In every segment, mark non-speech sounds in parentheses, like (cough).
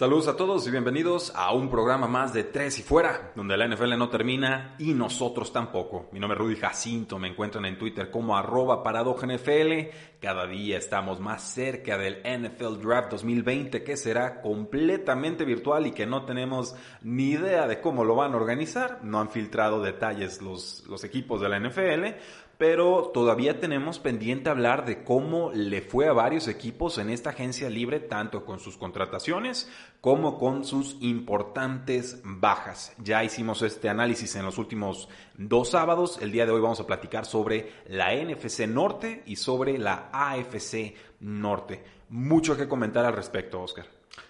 Saludos a todos y bienvenidos a un programa más de Tres y Fuera, donde la NFL no termina y nosotros tampoco. Mi nombre es Rudy Jacinto, me encuentran en Twitter como arroba NFL. Cada día estamos más cerca del NFL Draft 2020 que será completamente virtual y que no tenemos ni idea de cómo lo van a organizar. No han filtrado detalles los, los equipos de la NFL, pero todavía tenemos pendiente hablar de cómo le fue a varios equipos en esta agencia libre, tanto con sus contrataciones como con sus importantes bajas. Ya hicimos este análisis en los últimos dos sábados. El día de hoy vamos a platicar sobre la NFC Norte y sobre la AFC Norte. Mucho que comentar al respecto, Oscar.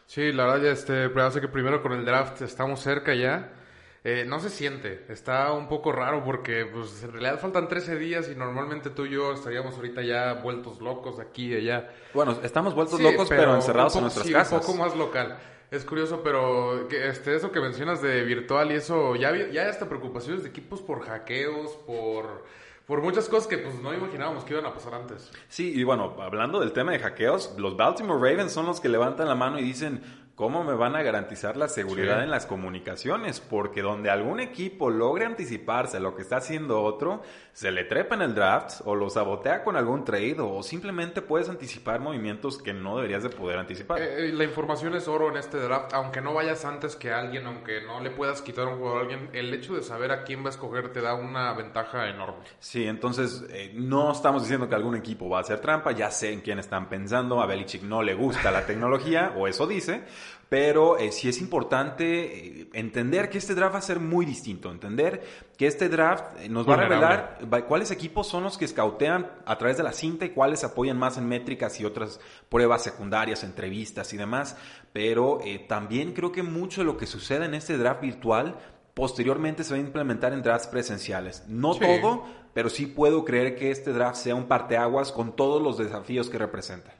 Sí, la verdad, ya este, parece que primero con el draft estamos cerca ya. Eh, no se siente, está un poco raro porque pues, en realidad faltan 13 días y normalmente tú y yo estaríamos ahorita ya vueltos locos aquí y allá. Bueno, estamos vueltos locos pero, encerrados en nuestras casas. un poco más local. Es curioso, pero que, este, eso que mencionas de virtual y eso, ya, ya hasta preocupaciones de equipos por hackeos, por, por muchas cosas que pues no imaginábamos que iban a pasar antes. Sí, y bueno, hablando del tema de hackeos, los Baltimore Ravens son los que levantan la mano y dicen, ¿Cómo me van a garantizar la seguridad en las comunicaciones? Porque donde algún equipo logre anticiparse a lo que está haciendo otro, se le trepa en el draft o lo sabotea con algún trade o simplemente puedes anticipar movimientos que no deberías de poder anticipar. Eh, eh, la información es oro en este draft, aunque no vayas antes que alguien, aunque no le puedas quitar un jugador a alguien, el hecho de saber a quién va a escoger te da una ventaja enorme. Sí, entonces eh, no estamos diciendo que algún equipo va a hacer trampa, ya sé en quién están pensando, a Belichick no le gusta la tecnología, o eso dice, pero eh, sí es importante eh, entender que este draft va a ser muy distinto, entender que este draft eh, nos va a revelar cuáles equipos son los que escautean a través de la cinta y cuáles apoyan más en métricas y otras pruebas secundarias, entrevistas y demás, pero también creo que mucho de lo que sucede en este draft virtual posteriormente se va a implementar en drafts presenciales. No todo, pero sí puedo creer que este draft sea un parteaguas con todos los desafíos que representa.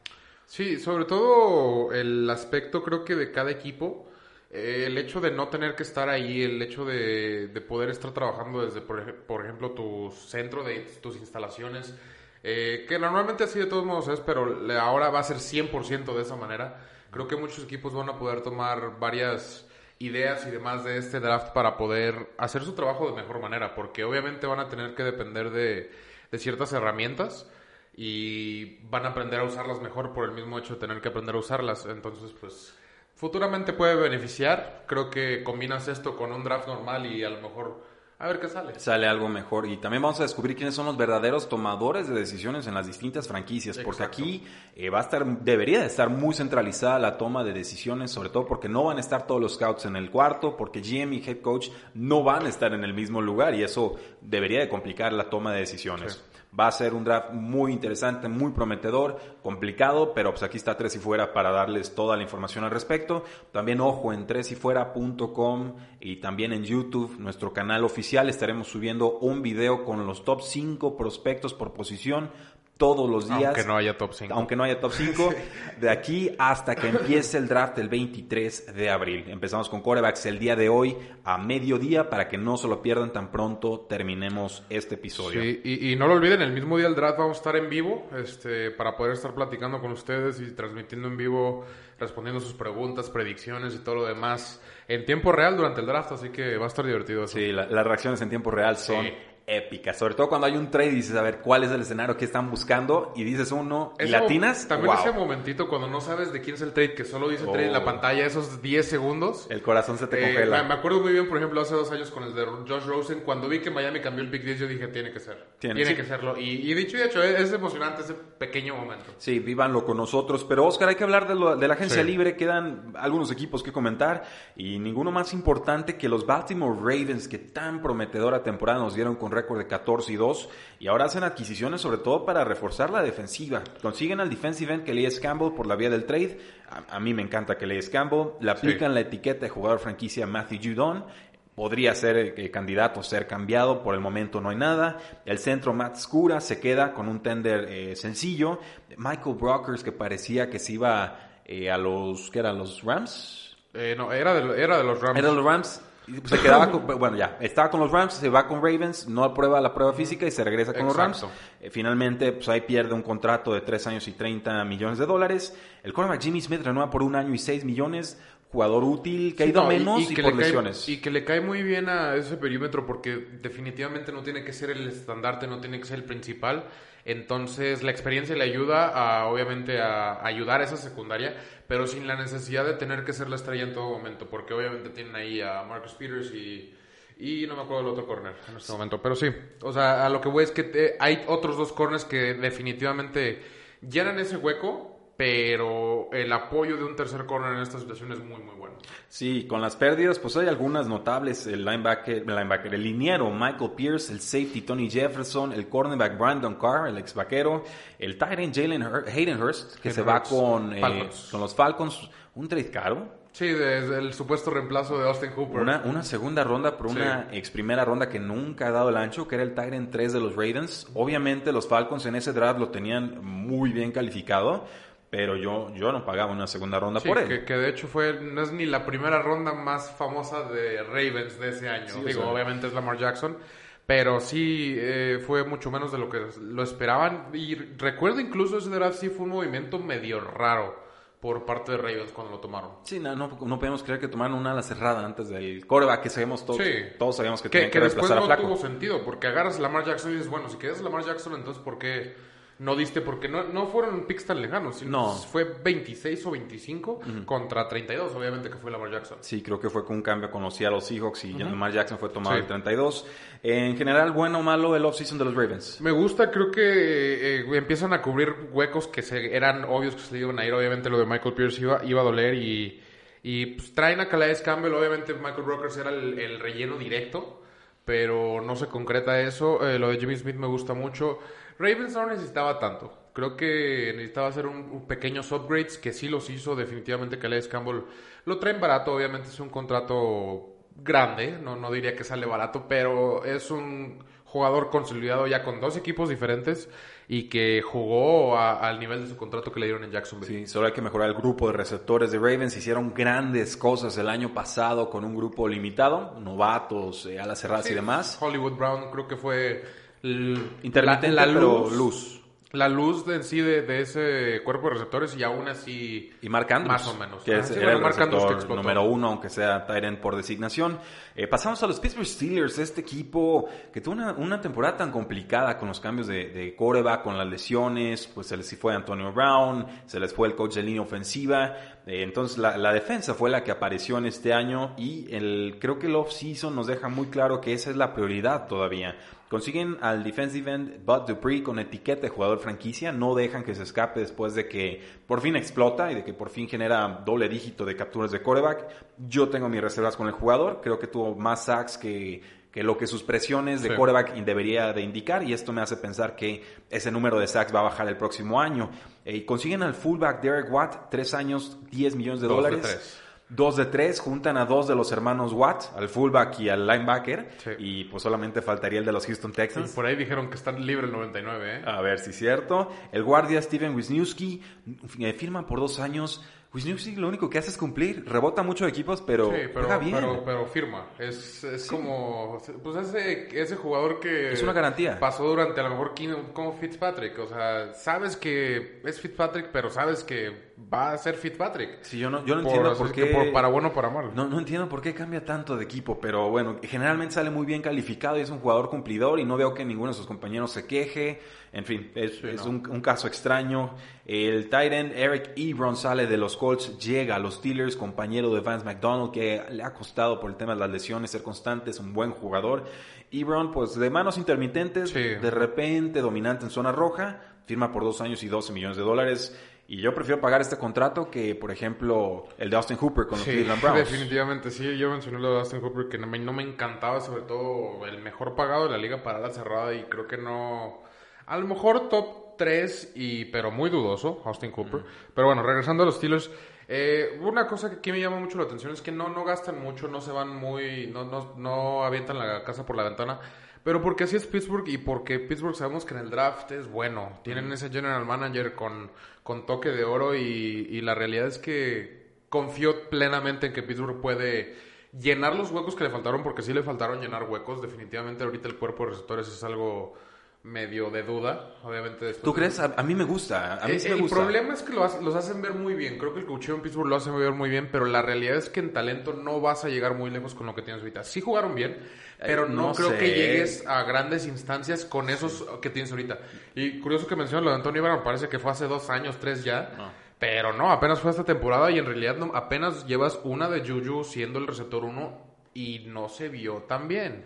Sí, sobre todo el aspecto creo que de cada equipo, eh, el hecho de no tener que estar ahí, el hecho de, poder estar trabajando desde, por, ejemplo, tu centro de tus instalaciones, eh, que normalmente así de todos modos es, pero ahora va a ser 100% de esa manera. Creo que muchos equipos van a poder tomar varias ideas y demás de este draft para poder hacer su trabajo de mejor manera, porque obviamente van a tener que depender de, de ciertas herramientas y van a aprender a usarlas mejor por el mismo hecho de tener que aprender a usarlas. Entonces, pues, futuramente puede beneficiar. Creo que combinas esto con un draft normal y a lo mejor a ver qué sale. Sale algo mejor. Y también vamos a descubrir quiénes son los verdaderos tomadores de decisiones en las distintas franquicias. Porque aquí eh, va a estar, debería de estar muy centralizada la toma de decisiones, sobre todo porque no van a estar todos los scouts en el cuarto, porque GM y head coach no van a estar en el mismo lugar y eso debería de complicar la toma de decisiones. Va a ser un draft muy interesante, muy prometedor, complicado, pero pues aquí está Tres y Fuera para darles toda la información al respecto. También ojo en tresyfuera.com y también en YouTube, nuestro canal oficial, estaremos subiendo un video con los top 5 prospectos por posición todos los días. Aunque no haya top 5. Aunque no haya top 5. (laughs) De aquí hasta que empiece el draft el 23 de abril. Empezamos con corebacks el día de hoy a mediodía para que no se lo pierdan tan pronto terminemos este episodio. Sí, y, no lo olviden, el mismo día del draft vamos a estar en vivo este, para poder estar platicando con ustedes y transmitiendo en vivo, respondiendo sus preguntas, predicciones y todo lo demás en tiempo real durante el draft, así que va a estar divertido. Sí, las reacciones en tiempo real son épicas. Sobre todo cuando hay un trade y dices, a ver, ¿cuál es el escenario que están buscando? Y dices uno, y latinas, También wow. ese momentito cuando no sabes de quién es el trade, que solo dice trade en la Oh. pantalla, esos 10 segundos. El corazón se te Eh, congela. me- me acuerdo muy bien, por ejemplo, hace dos años con el de Josh Rosen, cuando vi que Miami cambió el Big 10, yo dije, tiene que ser. Tiene, Tiene, sí. que serlo. Y, y dicho y hecho, es, es emocionante ese pequeño momento. Sí, vívanlo con nosotros. Pero Oscar, hay que hablar de, lo- de la agencia Sí. libre. Quedan algunos equipos que comentar y ninguno más importante que los Baltimore Ravens, que tan prometedora temporada nos dieron con récord de 14 y 2 y ahora hacen adquisiciones sobre todo para reforzar la defensiva. Consiguen al defensive end Calais Campbell por la vía del trade. A, a mí me encanta Calais Campbell. Le aplican la etiqueta de jugador franquicia Matthew Judon. Podría ser eh, candidato ser cambiado, por el momento no hay nada. El centro Matt Scura se queda con un tender eh, sencillo. Michael Brockers que parecía que se iba eh, a los, ¿qué eran? Los Rams. Eh, no, era de, era de los Rams. Era de los Rams. Se quedaba con, bueno, ya, estaba con los Rams, se va con Ravens, no aprueba la prueba física y se regresa con los Rams. Eh, finalmente, pues ahí pierde un contrato de 3 años y 30 millones de dólares. El cornerback Jimmy Smith renueva por un año y 6 millones. Jugador útil, que ha ido no, y- menos y, que por le cae- lesiones. y que le cae muy bien a ese perímetro porque definitivamente no tiene que ser el estandarte, no tiene que ser el principal. Entonces la experiencia le ayuda a, obviamente, a ayudar a esa secundaria, pero sin la necesidad de tener que ser la estrella en todo momento, porque obviamente tienen ahí a Marcus Peters y, y no me acuerdo del otro corner en este momento. Pero sí, o sea, a lo que voy es que te- hay otros dos corners que definitivamente llenan ese hueco, pero el apoyo de un tercer corner en esta situación es muy, muy bueno. Sí, con las pérdidas, pues hay algunas notables. El linebacker, el, linebacker, el liniero Michael Pierce, el safety Tony Jefferson, el cornerback Brandon Carr, el ex vaquero, el tight end Jalen Hayden Hurst, que Hayden se va Hurst. con, eh, con los Falcons. Un trade caro. Sí, desde el supuesto reemplazo de Austin Hooper. Una, una segunda ronda por Sí. una ex primera ronda que nunca ha dado el ancho, que era el Tyrant 3 de los Ravens. Obviamente los Falcons en ese draft lo tenían muy bien calificado, pero yo, yo no pagaba una segunda ronda Sí, por él. que, que de hecho fue, no es ni la primera ronda más famosa de Ravens de ese año. Sí, o Digo, sea. obviamente es Lamar Jackson, pero sí eh, fue mucho menos de lo que lo esperaban. Y recuerdo incluso ese draft sí fue un movimiento medio raro por parte de Ravens cuando lo tomaron. Sí, no, no, no podemos creer que tomaron una ala cerrada antes del coreback que sabemos todos. Sí. Todos sabíamos que, Que, tenía que que, después no a Flaco. tuvo sentido, porque agarras a Lamar Jackson y dices, bueno, si quedas a Lamar Jackson, entonces ¿por qué no diste? Porque no, no fueron picks tan lejanos, sino No. fue 26 o 25 contra 32, obviamente que fue Lamar Jackson. Sí, creo que fue con un cambio con los Seattle Seahawks y Lamar Jackson fue tomado Sí. el 32. En general, bueno o malo el offseason de los Ravens. Me gusta, creo que eh, empiezan a cubrir huecos que se, eran obvios que se le iban a ir. Obviamente lo de Michael Pierce iba, iba a doler y, y pues, traen a Calais Campbell. Obviamente Michael Brokers era el, el relleno directo, pero no se concreta eso. Eh, lo de Jimmy Smith me gusta mucho. Ravens no necesitaba tanto. Creo que necesitaba hacer un, un pequeños upgrades que sí los hizo definitivamente Calais Campbell. Lo traen barato, obviamente es un contrato grande, no, no diría que sale barato, pero es un jugador consolidado ya con dos equipos diferentes y que jugó a- al nivel de su contrato que le dieron en Jacksonville. Sí, solo hay que mejorar el grupo de receptores de Ravens. Hicieron grandes cosas el año pasado con un grupo limitado, novatos, eh, alas cerradas y demás. Hollywood Brown creo que fue Intermitente, la, la pero luz. La luz de en sí de, de ese cuerpo de receptores y aún así Y Mark Andrews, Más o menos. que Ah, es, era el que número uno, aunque sea Tyrant por designación. Eh, pasamos a los Pittsburgh Steelers, este equipo que tuvo una, una temporada tan complicada con los cambios de, de coreback, con las lesiones, pues se les fue Antonio Brown, se les fue el coach de línea ofensiva. Eh, entonces la, la defensa fue la que apareció en este año y el, creo que el off-season nos deja muy claro que esa es la prioridad todavía. Consiguen al defensive end Bud Dupree con etiqueta de jugador franquicia, no dejan que se escape después de que por fin explota y de que por fin genera doble dígito de capturas de coreback. Yo tengo mis reservas con el jugador, creo que tuvo más sacks que, que lo que sus presiones de Sí. coreback debería de indicar y esto me hace pensar que ese número de sacks va a bajar el próximo año. Eh, y consiguen al fullback Derek Watt, tres años, 10 millones de Dos dólares. Dos de tres, juntan a dos de los hermanos Watt, al fullback y al linebacker, Sí. y pues solamente faltaría el de los Houston Texans. por ahí dijeron que están libre el 99, ¿eh? A ver si es cierto. El guardia Steven Wisniewski eh, firma por dos años. Wisniewski lo único que hace es cumplir. Rebota mucho de equipos, pero, pero, juega bien. pero, pero firma. Es, es como. Pues ese, ese jugador que. Es una garantía. Pasó durante a lo mejor 15 como Fitzpatrick. O sea, sabes que es Fitzpatrick, pero sabes que va a ser Fitzpatrick. Sí, yo no, yo no Por- entiendo por qué... por- para bueno o para mal. No, no entiendo por qué cambia tanto de equipo, pero bueno, generalmente sale muy bien calificado y es un jugador cumplidor y no veo que ninguno de sus compañeros se queje. En fin, es, es no. un, un caso extraño. El Titan Eric Ebron sale de los Colts, llega a los Steelers, compañero de Vance McDonald, que le ha costado por el tema de las lesiones ser constante, es un buen jugador. Ebron, pues de manos intermitentes, Sí. de repente dominante en zona roja, firma por dos años y 12 millones de dólares. Y yo prefiero pagar este contrato que, por ejemplo, el de Austin Hooper con los Sí, Cleveland Browns. definitivamente. Sí, yo mencioné lo de Austin Hooper que no me, no me encantaba, sobre todo el mejor pagado de la liga para la cerrada y creo que no... A lo mejor top 3, y, pero muy dudoso, Austin Cooper. Pero bueno, regresando a los Steelers, eh, una cosa que aquí me llama mucho la atención es que no, no gastan mucho, no se van muy... No, no, no avientan la casa por la ventana. Pero porque así es Pittsburgh y porque Pittsburgh sabemos que en el draft es bueno. Tienen ese general manager con, con toque de oro y, y la realidad es que confío plenamente en que Pittsburgh puede llenar los huecos que le faltaron porque sí le faltaron llenar huecos. Definitivamente ahorita el cuerpo de receptores es algo medio de duda. Obviamente después ¿Tú crees? A, a mí me gusta. A mí sí eh, me el gusta. problema es que lo hace- los hacen ver muy bien. Creo que el coacheo en Pittsburgh lo hace ver muy bien, pero la realidad es que en talento no vas a llegar muy lejos con lo que tienes ahorita. Sí jugaron bien, pero no, no creo sé. que llegues a grandes instancias con esos que tienes ahorita. Y curioso que mencionas lo de Antonio Ibarra, parece que fue hace dos años, tres ya. Pero no, apenas fue esta temporada y en realidad no, apenas llevas una de Juju siendo el receptor uno y no se vio tan bien.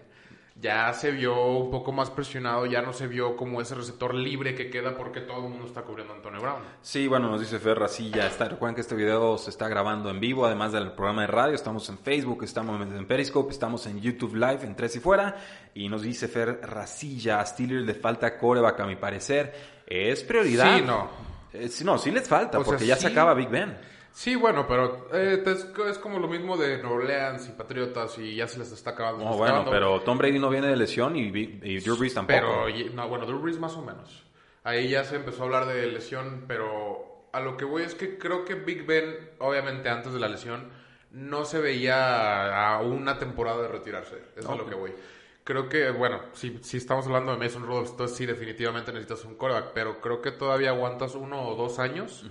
Ya se vio un poco más presionado, ya no se vio como ese receptor libre que queda porque todo el mundo está cubriendo a Antonio Brown. Sí, bueno, nos dice Fer Racilla. Está, recuerden que este video se está grabando en vivo, además del programa de radio. Estamos en Facebook, estamos en Periscope, estamos en YouTube Live, en Tres y Fuera. Y nos dice Fer Racilla, a Steelers le falta coreback, a mi parecer. Es prioridad. Sí, no. Eh, sí, no, sí les falta, O sea, porque ya se sí. acaba Big Ben. Sí, bueno, pero eh, es, es como lo mismo de New Orleans y Patriotas y ya se les está acabando. No, bueno, pero Tom Brady no viene de lesión y, y Drew Brees tampoco. Pero, no, bueno, Drew Brees más o menos. Ahí ya se empezó a hablar de lesión, pero a lo que voy es que creo que Big Ben, obviamente antes de la lesión, no se veía a una temporada de retirarse. Eso es a lo que voy. Creo que, bueno, si, si estamos hablando de Mason Rudolph, entonces sí, definitivamente necesitas un coreback, pero creo que todavía aguantas uno o dos años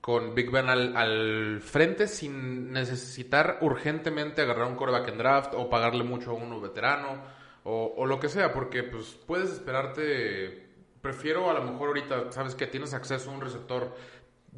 con Big Ben al, al frente sin necesitar urgentemente agarrar un coreback en draft o pagarle mucho a uno veterano o, lo que sea, porque pues puedes esperarte. Prefiero a lo mejor ahorita, sabes que tienes acceso a un receptor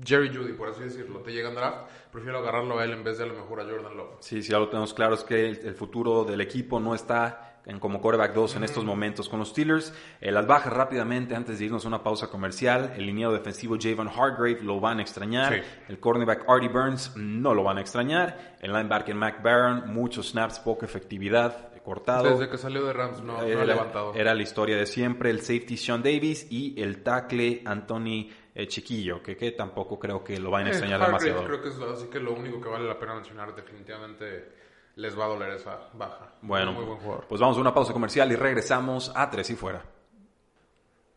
Jerry Judy, por así decirlo, te llega en draft, prefiero agarrarlo a él en vez de a lo mejor a Jordan Love. Sí, sí, ya lo tenemos claro, es que el futuro del equipo no está en como quarterback 2 en estos momentos con los Steelers. Eh, las bajas rápidamente antes de irnos a una pausa comercial. El lineado defensivo Javon Hargrave lo van a extrañar. Sí. El cornerback Artie Burns no lo van a extrañar. El linebacker Mac Barron, muchos snaps, poca efectividad, cortado. Desde que salió de Rams no, no era, ha levantado. era la historia de siempre. El safety Sean Davis y el tackle Anthony eh, Chiquillo, que, que tampoco creo que lo vayan a Eh, extrañar demasiado. creo que es así que lo único que vale la pena mencionar definitivamente les va a doler esa baja. Bueno, muy buen jugador. pues vamos a una pausa comercial y regresamos a Tres y Fuera.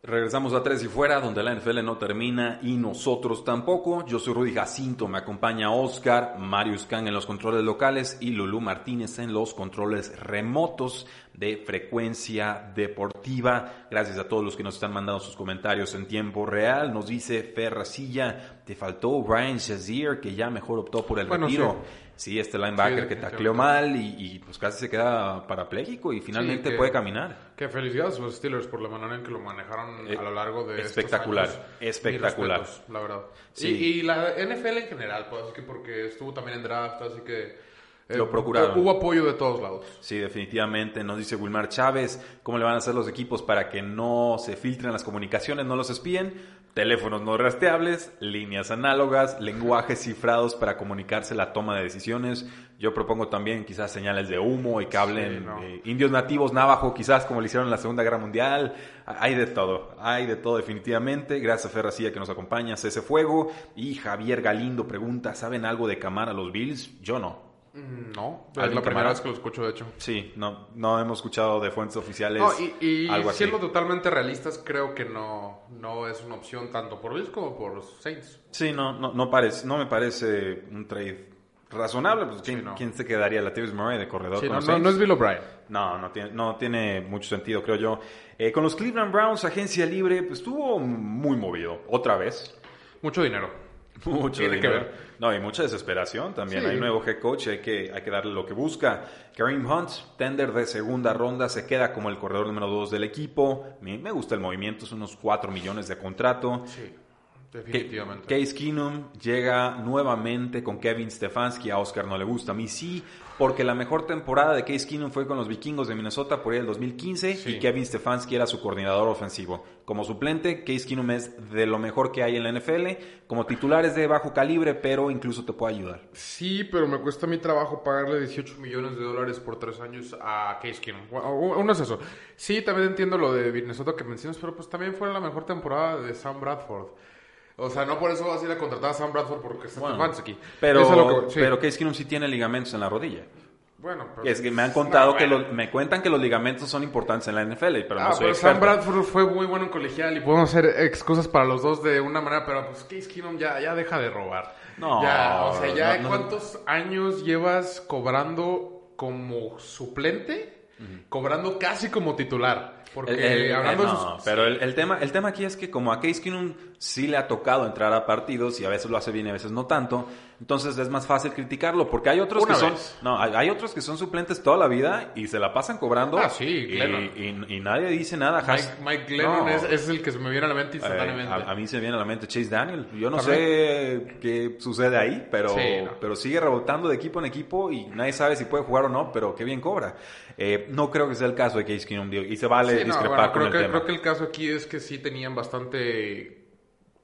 Regresamos a Tres y Fuera, donde la NFL no termina y nosotros tampoco. Yo soy Rudy Jacinto, me acompaña Oscar, Marius Kang en los controles locales y Lulú Martínez en los controles remotos de frecuencia deportiva. Gracias a todos los que nos están mandando sus comentarios en tiempo real. Nos dice Ferracilla, te faltó Brian Shazier, que ya mejor optó por el Bueno, retiro. Sí, este linebacker Sí, que tacleó mal y, y, pues casi se queda parapléjico y finalmente que- puede caminar. Que felicidades los Steelers por la manera en que lo manejaron Eh, a lo largo de estos espectacular, años. espectacular. Respetos, la verdad. Sí. Y, y la NFL en general, pues, que porque estuvo también en draft, así que... eh, Lo procuraron. Hubo apoyo de todos lados. Sí, definitivamente. Nos dice Wilmar Chávez, ¿cómo le van a hacer los equipos para que no se filtren las comunicaciones, no los espíen? Teléfonos no rastreables, líneas análogas, lenguajes cifrados para comunicarse la toma de decisiones. Yo propongo también quizás señales de humo y que hablen Sí, no. eh, indios nativos navajo, quizás como lo hicieron en la Segunda Guerra Mundial. Hay de todo, hay de todo definitivamente. Gracias a Ferracía que nos acompaña, ese fuego. Y Javier Galindo pregunta, ¿saben algo de camar a los Bills? Yo no. Mm, No, es ¿Alguien la primera vez que lo escucho, de hecho. Sí, no, no hemos escuchado de fuentes oficiales No, y, y algo así. siendo totalmente realistas, creo que no, no es una opción tanto por Bills como por los Saints. Sí, no, no, no, parece, no me parece un trade razonable. Pues, ¿quién, Sí, no. quién se quedaría? ¿Latavius Murray de corredor Sí, con no, los no, Saints? no es Bill O'Brien. No, no tiene, no tiene mucho sentido, creo yo. Eh, con los Cleveland Browns, agencia libre, pues estuvo muy movido. Otra vez. Mucho dinero. Mucho Tiene que ver. No, y mucha desesperación también. Sí. Hay nuevo head coach hay que, hay que darle lo que busca. Kareem Hunt, tender de segunda ronda, se queda como el corredor número 2 del equipo. Me, me gusta el movimiento, son unos 4 millones de contrato. Sí, definitivamente. Case Keenum llega nuevamente con Kevin Stefanski. A Oscar no le gusta. A mí sí, porque la mejor temporada de Case Keenum fue con los vikingos de Minnesota por ahí el 2015 Sí. y Kevin Stefanski era su coordinador ofensivo. Como suplente, Case Keenum es de lo mejor que hay en la NFL. Como titular es de bajo calibre, pero incluso te puede ayudar. Sí, pero me cuesta mi trabajo pagarle 18 millones de dólares por tres años a Case Keenum. Uno es eso. Sí, también entiendo lo de Minnesota que mencionas, pero pues también fue la mejor temporada de Sam Bradford. O sea, no por eso vas a ir a contratar a Sam Bradford porque está Bueno, Stefanski. Pero, Eso es lo que- sí. pero Case Keenum sí tiene ligamentos en la rodilla. Bueno, pero- Es que me han contado No, que bueno. los, me cuentan que los ligamentos son importantes en la NFL, pero no Ah, soy pero Sam. Bradford fue muy bueno en colegial y podemos hacer excusas para los dos de una manera, pero pues Case Keenum ya, ya deja de robar. No, Ya, o sea, ya no, no. ¿cuántos años llevas cobrando como suplente? Cobrando casi como titular. Porque El- el- hablando eh, de no, sus... pero el, el tema, el tema aquí es que como a Case Keenum sí le ha tocado entrar a partidos y a veces lo hace bien y a veces no tanto, entonces es más fácil criticarlo porque hay otros Una que son no hay, hay otros que son suplentes toda la vida y se la pasan cobrando Ah, sí, y, Glennon. y- y nadie dice nada. Mike, Mike Glennon No. es, es el que se me viene a la mente Eh, instantáneamente. a, a mí se me viene a la mente Chase Daniel. Yo no sé qué sucede ahí, pero, Sí, no. pero sigue rebotando de equipo en equipo y nadie sabe si puede jugar o no, pero qué bien cobra. Eh, no creo que sea el caso de Case Keenum y se vale Sí, no, discrepar bueno, con el que, tema. creo que el caso aquí es que sí tenían bastante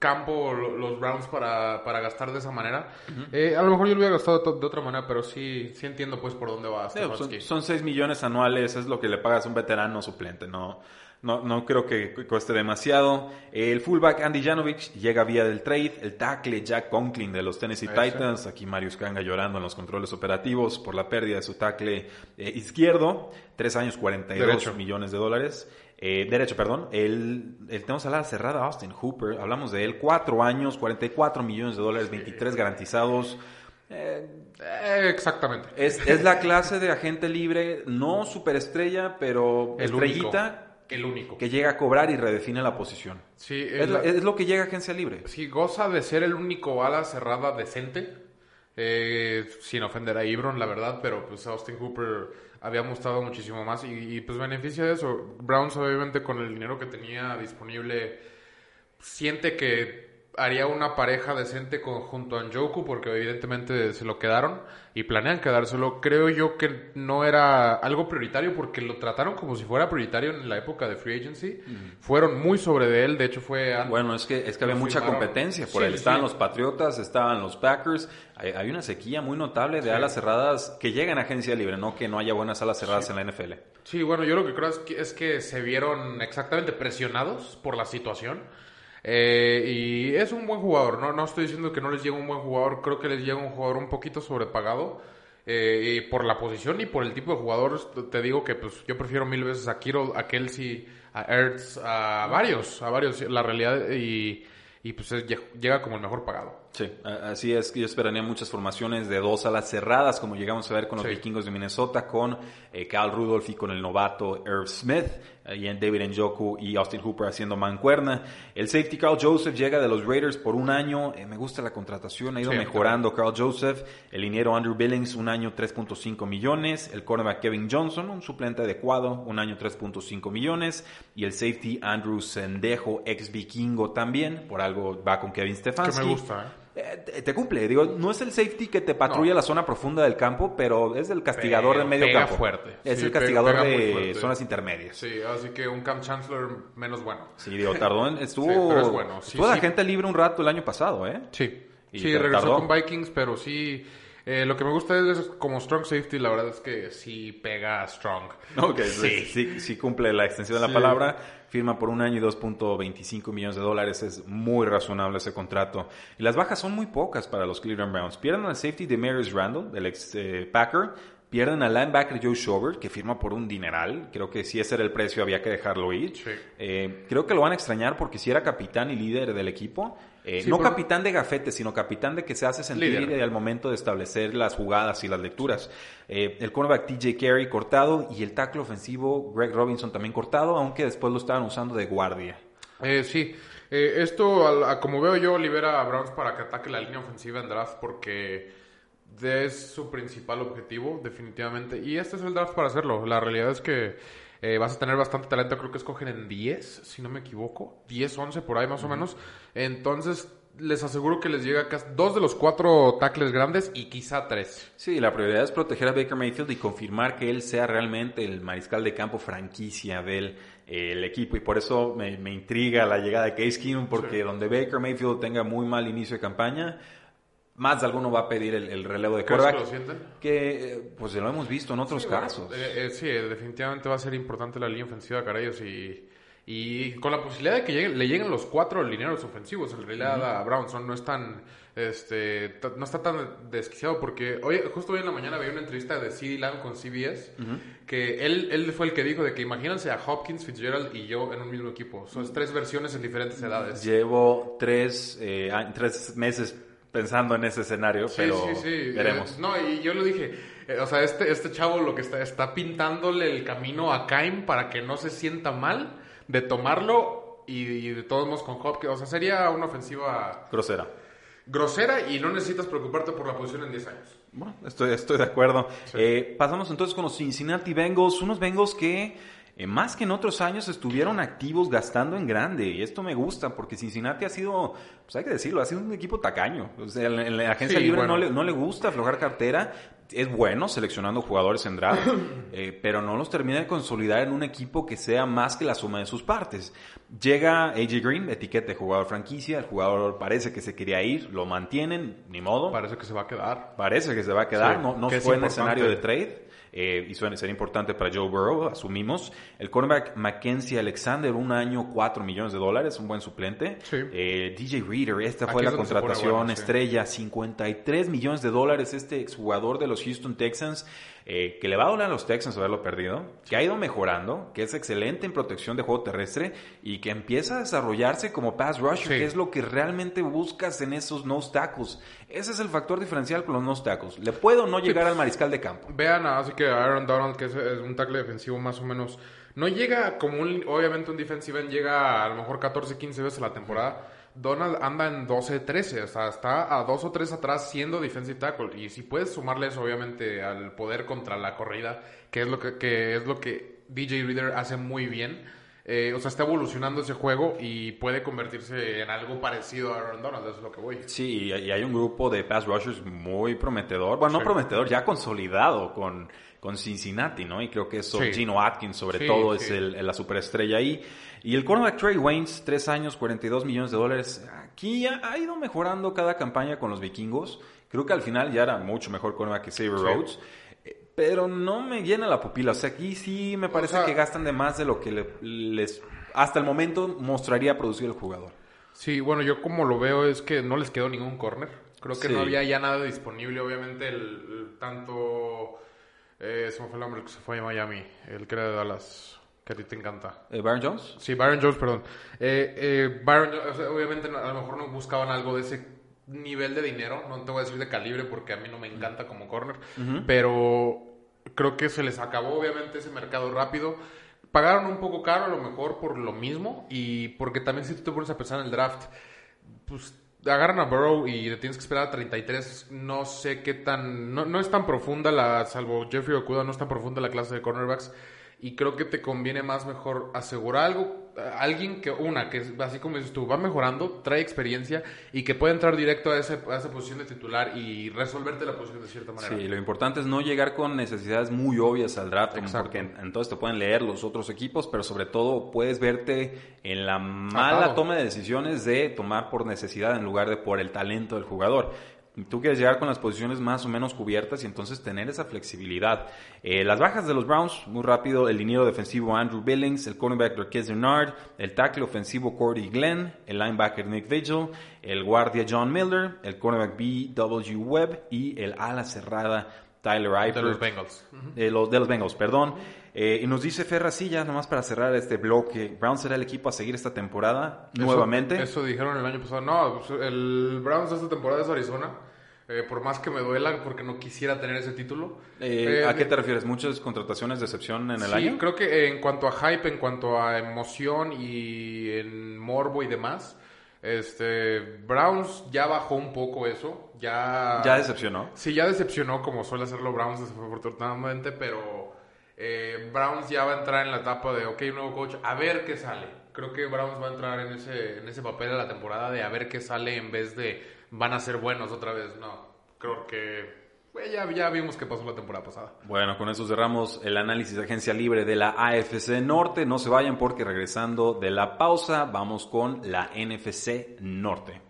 campo lo- los Browns para, para gastar de esa manera. Eh, a lo mejor yo lo hubiera gastado de, otra manera, pero sí, sí entiendo pues por dónde va Sí, Stefanski. son, son 6 millones anuales, es lo que le pagas a un veterano suplente, no, no, no creo que cu- cueste demasiado. El fullback Andy Janovich llega vía del trade, el tackle Jack Conklin de los Tennessee. Titans, aquí Marius Kanga llorando en los controles operativos por la pérdida de su tackle eh, izquierdo, 3 años 42 Derecho. millones de dólares. Eh, derecho, perdón. El, el tenemos a la cerrada Austin Hooper, hablamos de él, 4 años, 44 millones de dólares, 23 garantizados. Eh, Eh, exactamente. es, es la clase de agente libre, no superestrella, pero El estrellita único. El único. que llega a cobrar y redefine la posición. Sí, Es, es la- la- es lo que llega a agencia libre. sí, goza de ser el único ala cerrada decente. eh, sin ofender a Ibron, la verdad, pero pues Austin Hooper había mostrado muchísimo más y, y, pues beneficia de eso. Browns obviamente con el dinero que tenía disponible siente que haría una pareja decente con, junto a Njoku porque evidentemente se lo quedaron y planean quedárselo. Creo yo que no era algo prioritario porque lo trataron como si fuera prioritario en la época de Free Agency. Fueron muy sobre de él, de hecho fue... Bueno, es que, es que había mucha firmaron. competencia por Sí, él. Estaban sí. los Patriotas, estaban los Packers. Hay, hay una sequía muy notable de alas cerradas que llegan a agencia libre, no que no haya buenas alas cerradas en la NFL. Sí, bueno, yo lo que creo es que, es que se vieron exactamente presionados por la situación. Eh, y es un buen jugador, ¿no? no estoy diciendo que no les llega un buen jugador, creo que les llega un jugador un poquito sobrepagado. eh, y por la posición y por el tipo de jugadores, te- digo que pues yo prefiero mil veces a Kiro, a Kelsey, a Ertz, a varios, a varios, la realidad, y, y pues es- llega como el mejor pagado. Sí, así es que yo esperaría muchas formaciones de dos alas cerradas, como llegamos a ver con los Sí. vikingos de Minnesota, con eh, Cal Rudolph y con el novato Irv Smith, David Njoku y Austin Hooper haciendo mancuerna. El safety Carl Joseph llega de los Raiders por un año, eh, me gusta la contratación, ha ido Sí, mejorando Carl Joseph, el liniero Andrew Billings, un año 3.5 millones, el cornerback Kevin Johnson, un suplente adecuado, un año 3.5 millones, y el safety Andrew Sendejo, ex vikingo también, por algo va con Kevin Que Stefanski. me gusta, ¿eh? Eh, te, cumple, digo, no es el safety que te patrulla No. la zona profunda del campo, pero es el castigador Pero del medio pega campo. fuerte. Es Sí, el castigador pega de zonas intermedias. Sí, Sí, así que un Cam Chancellor menos bueno. digo, tardó en, (laughs) estuvo, Sí, pero es bueno. Sí, estuvo de sí. agente libre un rato el año pasado, ¿eh? Sí, Y sí, regresó tardó. con Vikings, pero sí, Eh, lo que me gusta es, como strong safety, la verdad es que sí pega strong. Ok, sí, sí, sí cumple la extensión de la palabra. Firma por un año y 2.25 millones de dólares. Es muy razonable ese contrato. Y las bajas son muy pocas para los Cleveland Browns. Pierden al safety de Marius Randall, del ex eh, Packer. Pierden al linebacker Joe Schobert, que firma por un dineral. Creo que si ese era el precio, había que dejarlo ir. Eh, creo que lo van a extrañar porque si era capitán y líder del equipo, eh, no capitán de gafete, sino capitán de que se hace sentir líder al momento de establecer las jugadas y las lecturas. Eh, el cornerback TJ Carey cortado y el tackle ofensivo Greg Robinson también cortado, aunque después lo estaban usando de guardia. Eh, sí, esto, como veo yo, libera a Browns para que ataque la línea ofensiva en draft porque es su principal objetivo, definitivamente. Y este es el draft para hacerlo. La realidad es que eh, vas a tener bastante talento, creo que escogen en 10, si no me equivoco. 10, 11 por ahí más o menos. Entonces, les aseguro que les llega casi dos de los cuatro tackles grandes y quizá tres. Sí, la prioridad es proteger a Baker Mayfield y confirmar que él sea realmente el mariscal de campo franquicia del eh, equipo. Y por eso me, intriga la llegada de Case Keenum, porque donde Baker Mayfield tenga muy mal inicio de campaña, más de alguno va a pedir el, relevo de quarterback. que lo sienten? Que, eh, pues lo hemos visto en otros casos. Eh, eh, sí, definitivamente va a ser importante la línea ofensiva para ellos y, y con la posibilidad de que le lleguen los cuatro lineros ofensivos. En realidad a Brownson no es tan, este, no está tan desquiciado porque hoy, justo hoy en la mañana veía una entrevista de CD Lamb con CBS que él, él fue el que dijo de que imagínense a Hopkins, Fitzgerald y yo en un mismo equipo. Son tres versiones en diferentes edades. Llevo tres, tres meses pensando en ese escenario, pero sí, sí. veremos. no, y yo lo dije, eh, o sea, este, este chavo lo que está, está pintándole el camino a Kaim para que no se sienta mal de tomarlo y, de todos modos con Hopkins. O sea, sería una ofensiva... Grosera. Grosera y no necesitas preocuparte por la posición en 10 años. Bueno, estoy, estoy de acuerdo. Eh, pasamos entonces con los Cincinnati Bengals, unos Bengals que eh, más que en otros años estuvieron activos gastando en grande. Y esto me gusta porque Cincinnati ha sido, pues hay que decirlo, ha sido un equipo tacaño. en, la agencia libre no, le, no le gusta aflojar cartera. Es bueno seleccionando jugadores en draft, (clears throat) eh, pero no los termina de consolidar en un equipo que sea más que la suma de sus partes. Llega AJ Green, etiqueta de jugador franquicia, el jugador parece que se quería ir, lo mantienen, ni modo. Parece que se va a quedar. Parece que se va a quedar, no, no fue en escenario de trade eh, y suele ser importante para Joe Burrow, asumimos. El cornerback Mackenzie Alexander, un año, 4 millones de dólares, un buen suplente. Eh, DJ Reader, esta fue la contratación estrella, 53 millones de dólares, este exjugador de los Houston Texans. Eh, que le va a doler a los Texans haberlo perdido, que ha ido mejorando, que es excelente en protección de juego terrestre y que empieza a desarrollarse como pass rusher, que es lo que realmente buscas en esos no tackles. Ese es el factor diferencial con los no tackles. Le puedo no llegar al mariscal de campo. Vean, así que Aaron Donald, que es, un tackle defensivo más o menos, no llega como un, obviamente un defensive end llega a lo mejor 14, 15 veces a la temporada Donald anda en 12-13, o sea, está a dos o tres atrás siendo defensive tackle. Y si puedes sumarle eso, obviamente, al poder contra la corrida, que es lo que, es lo que DJ Reader hace muy bien. Eh, o sea, está evolucionando ese juego y puede convertirse en algo parecido a Aaron Donald, eso es lo que voy. Sí, y hay un grupo de pass rushers muy prometedor, bueno, no prometedor, ya consolidado con, con Cincinnati, ¿no? Y creo que eso, Gino Atkins sobre todo, es el, la superestrella ahí. Y el cornerback Trey Waynes, tres años, 42 millones de dólares. Aquí ha, ido mejorando cada campaña con los vikingos. Creo que al final ya era mucho mejor cornerback que Xavier Rhodes. Pero no me llena la pupila. O sea, aquí sí me parece que gastan de más de lo que les hasta el momento mostraría producir el jugador. Sí, bueno, yo como lo veo es que no les quedó ningún corner. Creo que no había ya nada disponible. Obviamente, el, tanto. Eh, se me fue el nombre que se fue a Miami, el que era de Dallas que a ti te encanta. Eh, ¿Byron Jones? Sí, Byron Jones, perdón. Eh, eh, Byron obviamente a lo mejor no buscaban algo de ese nivel de dinero, no te voy a decir de calibre porque a mí no me encanta como corner, pero creo que se les acabó obviamente ese mercado rápido. Pagaron un poco caro a lo mejor por lo mismo y porque también si tú te pones a pensar en el draft, pues agarran a Burrow y le tienes que esperar a 33. No sé qué tan. No, no es tan profunda la. Salvo Jeffrey Okuda, no es tan profunda la clase de cornerbacks y creo que te conviene más mejor asegurar algo, alguien que, una, que así como dices tú, va mejorando, trae experiencia y que puede entrar directo a, ese, a esa posición de titular y resolverte la posición de cierta manera. Sí, lo importante es no llegar con necesidades muy obvias al draft, porque entonces te pueden leer los otros equipos, pero sobre todo puedes verte en la mala toma de decisiones de tomar por necesidad en lugar de por el talento del jugador. Tú quieres llegar con las posiciones más o menos cubiertas y entonces tener esa flexibilidad. Eh, las bajas de los Browns, muy rápido, el liniero defensivo Andrew Billings, el cornerback Marquez Bernard, el tackle ofensivo Cordy Glenn, el linebacker Nick Vigil, el guardia John Miller, el cornerback B.W. Webb y el ala cerrada Tyler Eifert. De los Bengals. de los, de los Bengals, perdón. Eh, y nos dice Ferra, sí, ya nomás para cerrar este bloque, Browns será el equipo a seguir esta temporada Eso- nuevamente. Eso dijeron el año pasado. No, pues, el Browns de esta temporada es Arizona. Eh, por más que me duela porque no quisiera tener ese título. Eh, Eh, ¿A qué te refieres? ¿Muchas contrataciones de excepción en el sí, año? creo que en cuanto a hype, en cuanto a emoción y en morbo y demás, este Browns ya bajó un poco eso. Ya, Ya decepcionó. Sí, ya decepcionó como suele hacerlo Browns desafortunadamente, pero eh, Browns ya va a entrar en la etapa de, ok, nuevo coach, a ver qué sale. Creo que Browns va a entrar en ese, en ese papel de la temporada de a ver qué sale en vez de van a ser buenos otra vez. No, creo que pues, ya, ya vimos qué pasó la temporada pasada. Bueno, con eso cerramos el análisis de agencia libre de la AFC Norte. No se vayan porque regresando de la pausa vamos con la NFC Norte.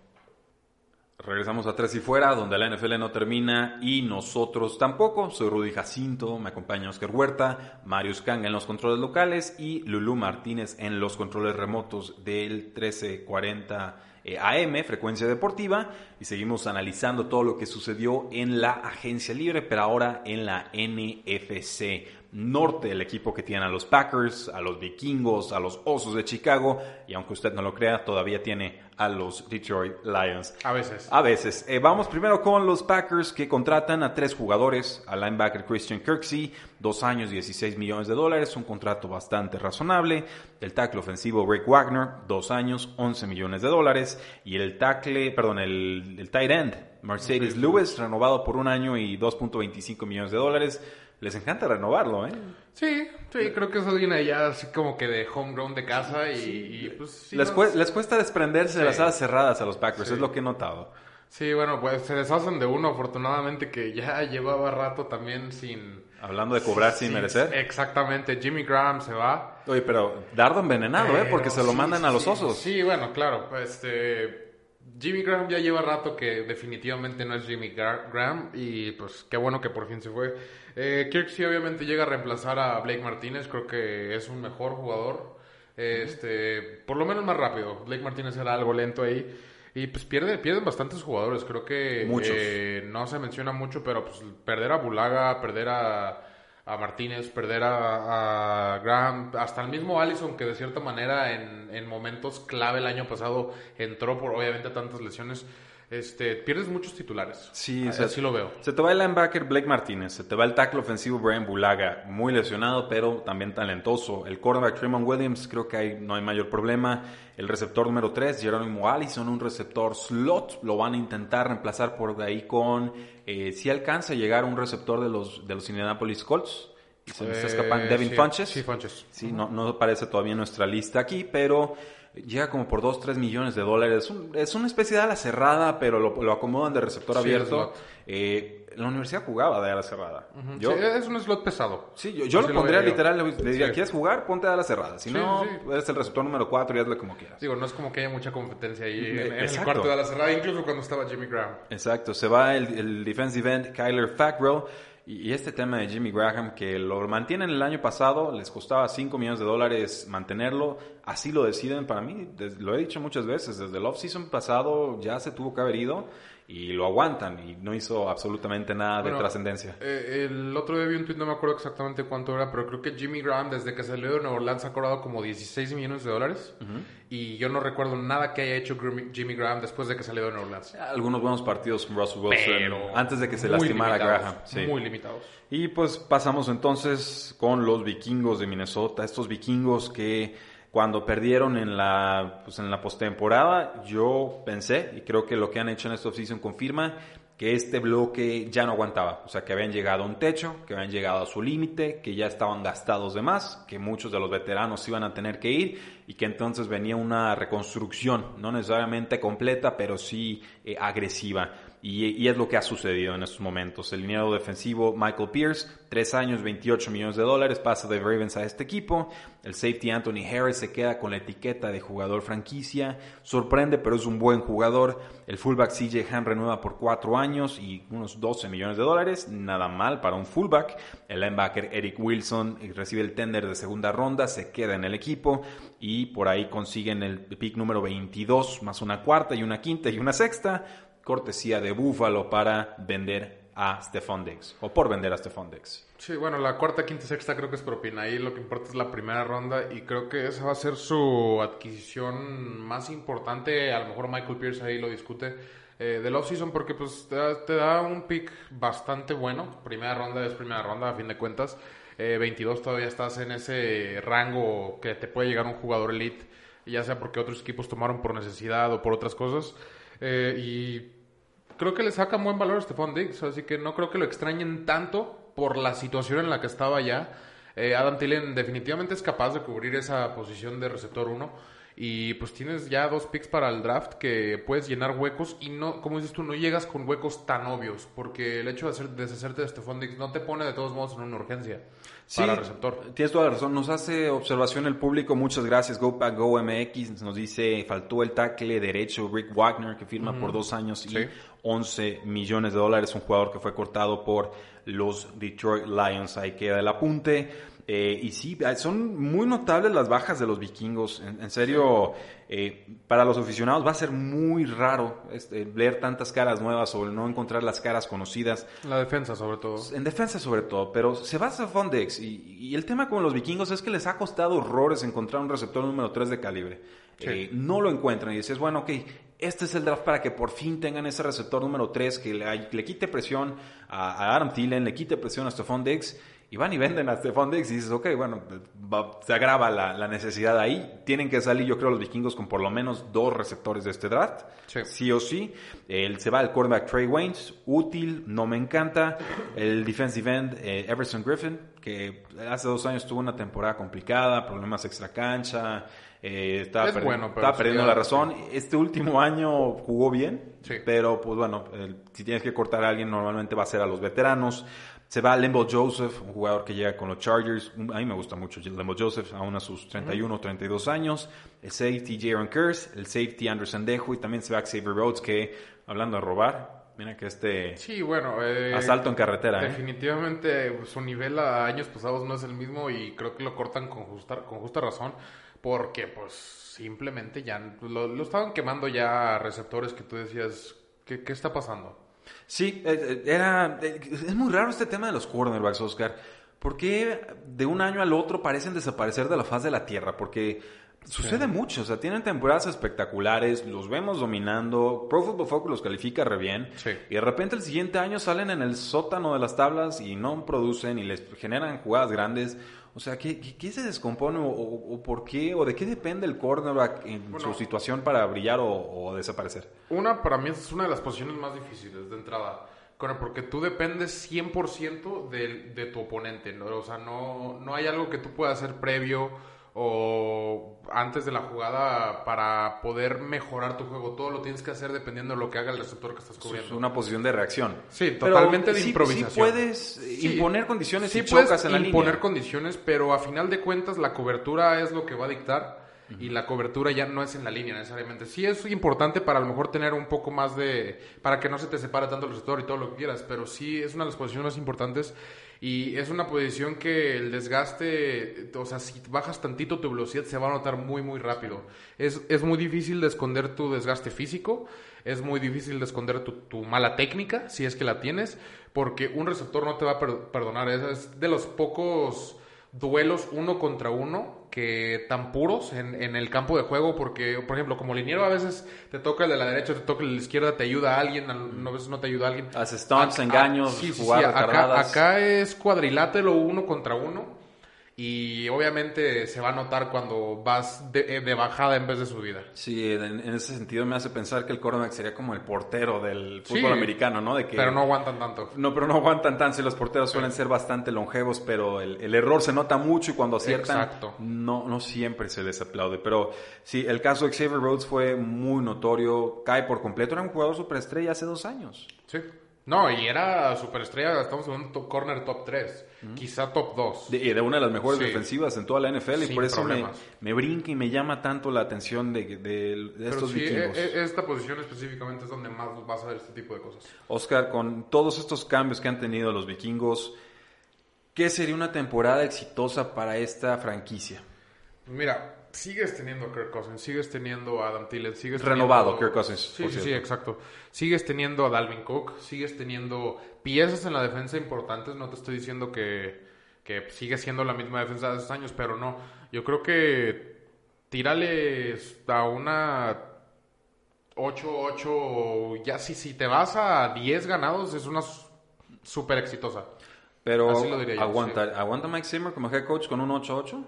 Regresamos a Tres y Fuera, donde la NFL no termina y nosotros tampoco. Soy Rudy Jacinto, me acompaña Oscar Huerta, Marius Kang en los controles locales y Lulú Martínez en los controles remotos del 1340 eh, AM, frecuencia deportiva. Y seguimos analizando todo lo que sucedió en la agencia libre, pero ahora en la NFC Norte, el equipo que tiene a los Packers, a los Vikingos, a los Osos de Chicago y aunque usted no lo crea, todavía tiene a los Detroit Lions. A veces. A veces. Eh, vamos primero con los Packers que contratan a tres jugadores, al linebacker Christian Kirksey, dos años 16 millones de dólares, un contrato bastante razonable, el tackle ofensivo Rick Wagner, dos años 11 millones de dólares, y el tackle, perdón, el, el tight end Mercedes Lewis, renovado por un año y 2.25 millones de dólares. Les encanta renovarlo, ¿eh? Sí, sí, creo que eso viene ya así como que de homegrown de casa y, y, pues sí. les, no- les cuesta desprenderse de las alas cerradas a los Packers, es lo que he notado. Sí, bueno, pues se deshacen de uno afortunadamente que ya llevaba rato también sin... Hablando de cobrar sin, merecer. Exactamente, Jimmy Graham se va. Oye, pero dardo envenenado, ¿eh? Porque se lo mandan a los osos. Sí, bueno, claro. pues, Este, Jimmy Graham ya lleva rato que definitivamente no es Jimmy Gra- Graham y pues qué bueno que por fin se fue. Eh, Kirksey obviamente llega a reemplazar a Blake Martínez, creo que es un mejor jugador. Este, por lo menos más rápido. Blake Martínez era algo lento ahí. Y pues pierde, pierden bastantes jugadores. Creo que Muchos. eh, no se menciona mucho, pero pues perder a Bulaga, perder a, a Martínez, perder a, Graham, hasta el mismo Allison, que de cierta manera en momentos clave el año pasado entró por obviamente tantas lesiones. Este, pierdes muchos titulares. Sí, así, o sea, así lo veo. Se te va el linebacker Blake Martínez, se te va el tackle ofensivo Brian Bulaga, muy lesionado, pero también talentoso. El cornerback Tremont Williams, creo que ahí no hay mayor problema. El receptor número 3, Jerónimo Allison, un receptor slot, lo van a intentar reemplazar por ahí con, eh, si alcanza a llegar un receptor de los, de los Indianapolis Colts. Se me está Eh, escapando Devin sí, Funches. Sí, Funches. Sí, no, no aparece todavía en nuestra lista aquí, pero llega como por 2, 3 millones de dólares. Es, un- es una especie de ala cerrada, pero lo, lo acomodan de receptor Sí, abierto. Eh, la universidad jugaba de ala cerrada. Yo, Sí, es un slot pesado. sí, yo, lo lo pondría yo. literal, le diría, Sí. ¿quieres jugar? Ponte de ala cerrada. Si no, eres el receptor número 4 y hazle como quieras. Digo, no es como que haya mucha competencia ahí en, en el cuarto de la cerrada, incluso cuando estaba Jimmy Graham. Exacto, se va el, el defensive end Kyler Fackrell y, este tema de Jimmy Graham que lo mantienen el año pasado, les costaba 5 millones de dólares mantenerlo, así lo deciden. Para mí, lo he dicho muchas veces, desde el off-season pasado ya se tuvo que haber ido y lo aguantan y no hizo absolutamente nada de Bueno, trascendencia. eh, el otro día vi un tweet, no me acuerdo exactamente cuánto era, pero creo que Jimmy Graham, desde que salió de Nueva Orleans, ha cobrado como 16 millones de dólares. Y yo no recuerdo nada que haya hecho Jimmy Graham después de que salió de Nueva Orleans. Algunos buenos partidos con Russell Wilson Pero antes de que se lastimara Graham. Sí. Muy limitados. Y pues pasamos entonces con los vikingos de Minnesota, estos vikingos que cuando perdieron en la, pues en la postemporada, yo pensé, y creo que lo que han hecho en esta offseason confirma, que este bloque ya no aguantaba, o sea, que habían llegado a un techo, que habían llegado a su límite, que ya estaban gastados de más, que muchos de los veteranos iban a tener que ir y que entonces venía una reconstrucción, no necesariamente completa, pero sí eh, agresiva. Y, es lo que ha sucedido en estos momentos. El liniero defensivo Michael Pierce, tres años, 28 millones de dólares, pasa de Ravens a este equipo. El safety Anthony Harris se queda con la etiqueta de jugador franquicia. Sorprende, pero es un buen jugador. El fullback CJ Han renueva por cuatro años y unos 12 millones de dólares. Nada mal para un fullback. El linebacker Eric Wilson recibe el tender de segunda ronda, se queda en el equipo y por ahí consiguen el pick número 22, más una cuarta y una quinta y una sexta cortesía de Buffalo para vender a Stephon Diggs o por vender a Stephon Diggs. Sí, bueno, la cuarta, quinta sexta creo que es propina. Ahí lo que importa es la primera ronda y creo que esa va a ser su adquisición más importante. A lo mejor Michael Pierce ahí lo discute eh, del offseason porque pues te da, un pick bastante bueno. Primera ronda es primera ronda a fin de cuentas. 22 eh, todavía estás en ese rango que te puede llegar un jugador elite, ya sea porque otros equipos tomaron por necesidad o por otras cosas. Eh, y creo que le saca buen valor a Stephon Diggs, así que no creo que lo extrañen tanto por la situación en la que estaba ya. Eh, Adam Tillen definitivamente es capaz de cubrir esa posición de receptor 1 y pues tienes ya dos picks para el draft que puedes llenar huecos y no, como dices tú, no llegas con huecos tan obvios porque el hecho de hacer, deshacerte de Stephon Diggs no te pone de todos modos en una urgencia sí, para receptor. Tienes toda la razón. Nos hace observación el público. Muchas gracias. Go Go MX nos dice, faltó el tackle derecho Rick Wagner, que firma por dos años y 11 millones de dólares. Un jugador que fue cortado por los Detroit Lions. Ahí queda el apunte. Eh, y sí, son muy notables las bajas de los vikingos. En, serio, eh, para los aficionados va a ser muy raro este, leer tantas caras nuevas o no encontrar las caras conocidas. La defensa, sobre todo. En defensa, sobre todo. Pero se basa a Fondex. Y, el tema con los vikingos es que les ha costado horrores encontrar un receptor número 3 de calibre. Eh, no lo encuentran y dices, bueno, ok, este es el draft para que por fin tengan ese receptor número 3 que le, quite presión a, a, Adam Thielen, le quite presión a Stephon Diggs y van y venden a Diggs y dices, ok, bueno, se agrava la, necesidad ahí. Tienen que salir, yo creo, los vikingos con por lo menos dos receptores de este draft. Sí, o sí. El, se va el quarterback Trey Waynes, útil, no me encanta. El defensive end eh, Everson Griffin, que hace dos años tuvo una temporada complicada, problemas extra cancha. Eh, estaba, perdiendo la razón. Este último año jugó bien, pero pues bueno, si tienes que cortar a alguien normalmente va a ser a los veteranos. Se va Lembo Joseph, un jugador que llega con los Chargers. A mí me gusta mucho Lembo Joseph, aún a sus 31 o 32 años. El safety Jaron Kurz, el safety Anderson Dejo y también se va Xavier Rhodes, que hablando de robar, mira que este sí, bueno, eh, asalto en carretera. ¿eh? Definitivamente su nivel a años pasados no es el mismo y creo que lo cortan con justa, con justa razón porque pues simplemente ya lo, lo estaban quemando ya receptores que tú decías, ¿qué, qué está pasando? Sí, eh, eh, era, eh, es muy raro este tema de los cornerbacks, Oscar. ¿Por qué de un año al otro parecen desaparecer de la faz de la tierra? Porque sucede mucho, o sea, tienen temporadas espectaculares, los vemos dominando, Pro Football Focus los califica re bien, y de repente el siguiente año salen en el sótano de las tablas y no producen y les generan jugadas grandes. O sea, ¿qué, qué, se descompone o, por qué o de qué depende el cornerback en su situación para brillar o, desaparecer? Una, para mí es una de las posiciones más difíciles de entrada. Porque tú dependes 100% de, de tu oponente, ¿no? O sea, no, no hay algo que tú puedas hacer previo o antes de la jugada para poder mejorar tu juego. Todo lo tienes que hacer dependiendo de lo que haga el receptor que estás cubriendo. Es una posición de reacción. Sí, totalmente de improvisación. Sí puedes imponer condiciones sí puedes en la imponer condiciones, pero a final de cuentas la cobertura es lo que va a dictar y la cobertura ya no es en la línea necesariamente. Sí es importante para a lo mejor tener un poco más de... para que no se te separe tanto el receptor y todo lo que quieras, pero sí es una de las posiciones más importantes y es una posición que el desgaste, o sea, si bajas tantito tu velocidad se va a notar muy, muy rápido. Es, es muy difícil de esconder tu desgaste físico, es muy difícil de esconder tu, tu mala técnica, si es que la tienes, porque un receptor no te va a perdonar. Es de los pocos duelos uno contra uno que tan puros en, en, el campo de juego, porque, por ejemplo, como liniero a veces te toca el de la derecha, te toca el de la izquierda, te ayuda a alguien, a veces no te ayuda a alguien. Hace stunts, engaños, acá, acá, es cuadrilátero uno contra uno y obviamente se va a notar cuando vas de, eh, de bajada en vez de subida. Sí, en, en ese sentido me hace pensar que el quarterback sería como el portero del Sí, fútbol americano, ¿no? De que, Pero no aguantan tanto. No, pero no aguantan tanto. Sí, los porteros suelen ser bastante longevos, pero el, el error se nota mucho y cuando aciertan, Exacto. no, no siempre se les aplaude. Pero sí, el caso de Xavier Rhodes fue muy notorio, cae por completo. Era un jugador superestrella hace dos años. Sí. No, y era superestrella, estamos en un top- corner top 3, quizá top 2. De, y de una de las mejores Sí. defensivas en toda la NFL y por eso me, me brinca y me llama tanto la atención de, de- estos sí, vikingos. e- e- esta posición específicamente es donde más vas a ver este tipo de cosas. Oscar, con todos estos cambios que han tenido los vikingos, ¿qué sería una temporada exitosa para esta franquicia? Mira, sigues teniendo a Kirk Cousins, sigues teniendo a Adam Thielen, sigues Renovado teniendo- Kirk Cousins, Sí, sí, sí, exacto. Sigues teniendo a Dalvin Cook, sigues teniendo piezas en la defensa importantes. No te estoy diciendo que, que sigue siendo la misma defensa de hace años, pero no. Yo creo que tírale a una 8-8. Ya si, si te vas a 10 ganados, es una súper exitosa. Pero Así lo diría yo, aguanta, ¿aguanta Mike Zimmer como head coach con un 8-8?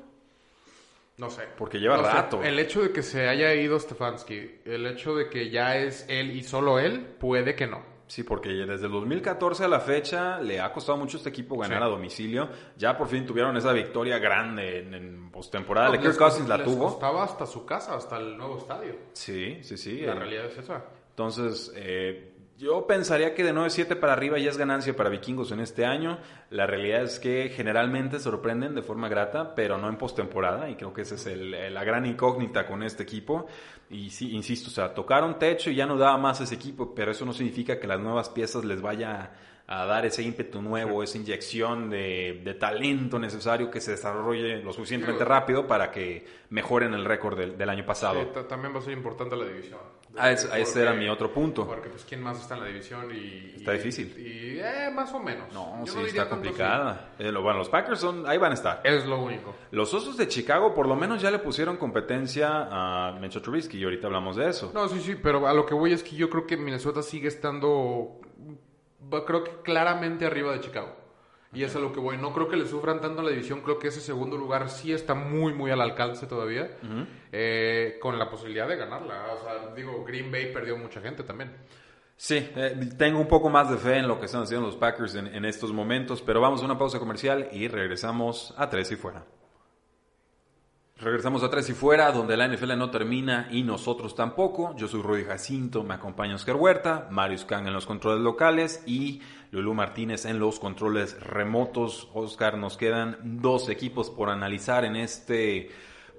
No sé. Porque lleva No sé, rato. El hecho de que se haya ido Stefanski, el hecho de que ya es él y solo él, puede que no. Sí, porque desde el 2014 a la fecha le ha costado mucho a este equipo ganar Sí. a domicilio. Ya por fin tuvieron esa victoria grande en, en postemporada. No, Kirk Cousins la les tuvo. costaba hasta su casa, hasta el nuevo estadio. Sí, sí, sí. La Eh, realidad es esa. Entonces, eh, yo pensaría que de 9-7 para arriba ya es ganancia para vikingos en este año. La realidad es que generalmente sorprenden de forma grata, pero no en postemporada. Y creo que esa es el- la gran incógnita con este equipo. Y sí, insisto, o sea, tocaron techo y ya no daba más ese equipo, pero eso no significa que las nuevas piezas les vaya a dar ese ímpetu nuevo, esa inyección de, de talento necesario que se desarrolle lo suficientemente rápido para que mejoren el récord del, del año pasado. Sí, también va a ser importante la división. Ah, es- ese era mi otro punto. Porque, pues, ¿quién más está en la división? Y, Está y- difícil. Y, eh, más o menos. No, Yo sí, está complicada. Eh, lo- bueno, los Packers son, ahí van a estar. Es lo único. Los Osos de Chicago por lo menos ya le pusieron competencia a Mitchell Trubisky y ahorita hablamos de eso. No, sí, sí, pero a lo que voy es que yo creo que Minnesota sigue estando, creo que claramente arriba de Chicago. Y es a lo que voy. No creo que le sufran tanto la división. Creo que ese segundo lugar sí está muy, muy al alcance todavía. eh, con la posibilidad de ganarla. O sea, digo, Green Bay perdió mucha gente también. Sí, eh, tengo un poco más de fe en lo que están haciendo los Packers en, en estos momentos, pero vamos a una pausa comercial y regresamos a Tres y Fuera. Regresamos a Tres y Fuera, donde la NFL no termina y nosotros tampoco. Yo soy Rudy Jacinto, me acompaña Oscar Huerta, Marius Kang en los controles locales y Lulú Martínez en los controles remotos. Oscar, nos quedan dos equipos por analizar en este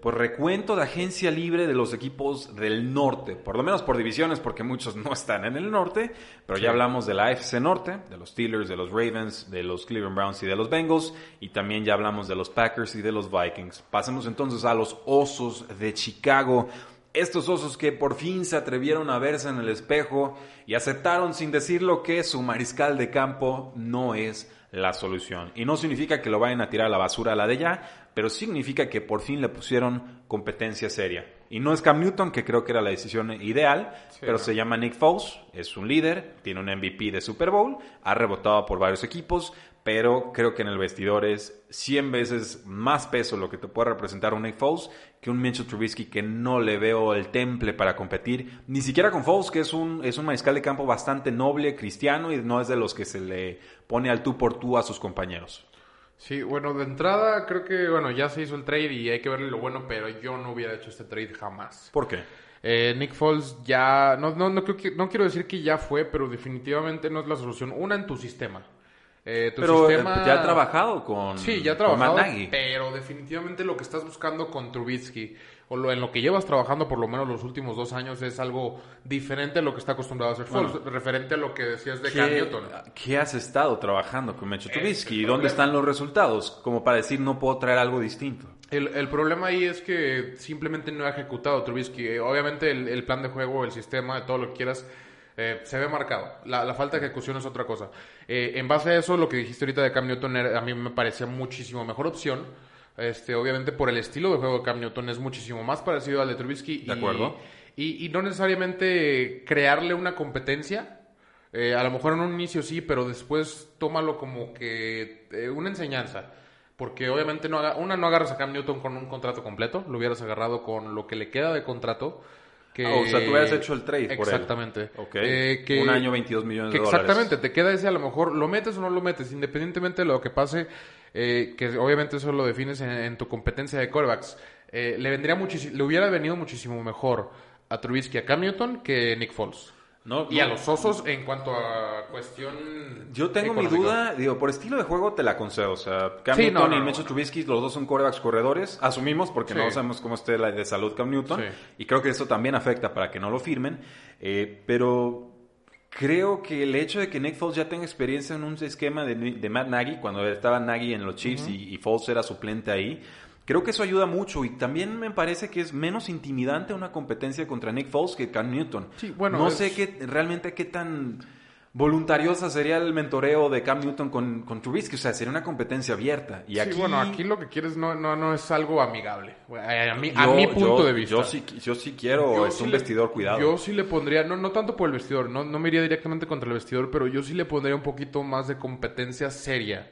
pues recuento de agencia libre de los equipos del norte, por lo menos por divisiones, porque muchos (laughs) no están en el norte, pero ya hablamos de la AFC Norte, de los Steelers, de los Ravens, de los Cleveland Browns y de los Bengals, y también ya hablamos de los Packers y de los Vikings. Pasemos entonces a los Osos de Chicago. Estos osos que por fin se atrevieron a verse en el espejo y aceptaron sin decirlo que su mariscal de campo no es la solución. Y no significa que lo vayan a tirar a la basura a la de ya, pero significa que por fin le pusieron competencia seria. Y no es Cam Newton, que creo que era la decisión ideal, pero no. se llama Nick Foles, es un líder, tiene un MVP de Super Bowl, ha rebotado por varios equipos, pero creo que en el vestidor es 100 veces más peso lo que te puede representar un Nick Foles que un Mitchell Trubisky que no le veo el temple para competir, ni siquiera con Foles, que es un, es un mariscal de campo bastante noble, cristiano, y no es de los que se le pone al tú por tú a sus compañeros. Sí, bueno, de entrada creo que, bueno, ya se hizo el trade y hay que verle lo bueno, pero yo no hubiera hecho este trade jamás. ¿Por qué? Eh, Nick Foles ya, no, no, no, creo que, no quiero decir que ya fue, pero definitivamente no es la solución. Una en tu sistema. Eh, tu Pero eh, sistema... ya ha trabajado con, Sí, ya ha trabajado, pero definitivamente lo que estás buscando con Trubisky, o lo, en lo que llevas trabajando por lo menos los últimos dos años, es algo diferente a lo que está acostumbrado a hacer Foles, referente a lo que decías de Cam ¿Qué, Newton. qué has estado trabajando con Mitchell Ese Trubisky? es ¿Y dónde están los resultados? Como para decir, no puedo traer algo distinto. El, el problema ahí es que simplemente no ha ejecutado Trubisky. Eh, Obviamente el, el plan de juego, el sistema, todo lo que quieras, eh, se ve marcado. La, la falta de ejecución es otra cosa. Eh, en base a eso, lo que dijiste ahorita de Cam Newton era- a mí me parecía muchísimo mejor opción. Este, obviamente por el estilo de juego de Cam Newton es muchísimo más parecido al de Trubisky. De acuerdo. Y, y no necesariamente crearle una competencia. Eh, a lo mejor en un inicio sí, pero después tómalo como que una enseñanza. Porque obviamente no haga, una no agarras a Cam Newton con un contrato completo, lo hubieras agarrado con lo que le queda de contrato. Que, Ah, o sea, tú hubieras hecho el trade por él. Exactamente. Ok. Eh, que- Un año, 22 millones de dólares. Exactamente, te queda ese a lo mejor, lo metes o no lo metes, independientemente de lo que pase, eh, que obviamente eso lo defines en, en tu competencia de quarterbacks. Eh, le vendría muchísimo, le hubiera venido muchísimo mejor a Trubisky, a Cam Newton que Nick Foles. No, Y no. a los osos en cuanto a cuestión. Yo tengo mi duda, digo, por estilo de juego te la concedo. O sea, Cam Sí, Newton no, y Mitchell. Trubisky, los dos son quarterbacks corredores. Asumimos porque Sí. no sabemos cómo esté la de salud Cam Newton. Sí. Y creo que eso también afecta para que no lo firmen. Eh, pero creo que el hecho de que Nick Foles ya tenga experiencia en un esquema de, de Matt Nagy, cuando estaba Nagy en los Chiefs y, y Foles era suplente ahí, creo que eso ayuda mucho. Y también me parece que es menos intimidante una competencia contra Nick Foles que Cam Newton. Sí, bueno, no es- sé qué realmente qué tan voluntariosa sería el mentoreo de Cam Newton con, con Trubisky. O sea, sería una competencia abierta. Y Sí, aquí, bueno, aquí lo que quieres no, no, no es algo amigable. A, mi, a yo- mi punto yo- de vista. Yo sí, yo sí quiero, Yo es sí un le- vestidor cuidado. Yo sí le pondría, no, no tanto por el vestidor, no, no me iría directamente contra el vestidor, pero yo sí le pondría un poquito más de competencia seria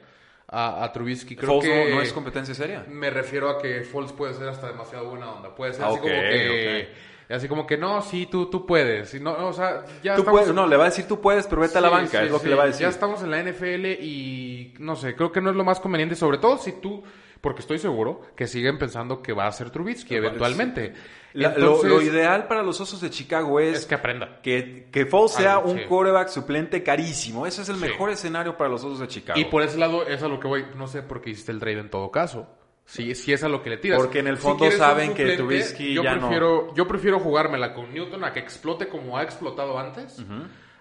a, a Trubisky. Creo Foles que no, no es competencia seria. Me refiero a que Foles puede ser hasta demasiado buena onda. Puede ser Ah, así ok, como que. Así como que no, sí, tú, tú puedes. No, o sea, ya Tú estamos- puedes, no, le va a decir tú puedes, pero vete a la Sí, banca, sí, es lo sí. que le va a decir. Ya estamos en la NFL y no sé, creo que no es lo más conveniente, sobre todo si tú, porque estoy seguro que siguen pensando que va a ser Trubisky eventualmente. La- lo- Entonces, lo, ideal para los Osos de Chicago es, es que aprenda. que, que Foles sea Algo, un sí. quarterback suplente carísimo. Ese es el Sí. mejor escenario para los Osos de Chicago. Y por ese lado es a lo que voy, no sé por qué hiciste el trade en todo caso. Si, si es a lo que le tiras. Porque en el fondo saben que Trubisky yo ya no- prefiero, Yo prefiero jugármela con Newton a que explote como ha explotado antes,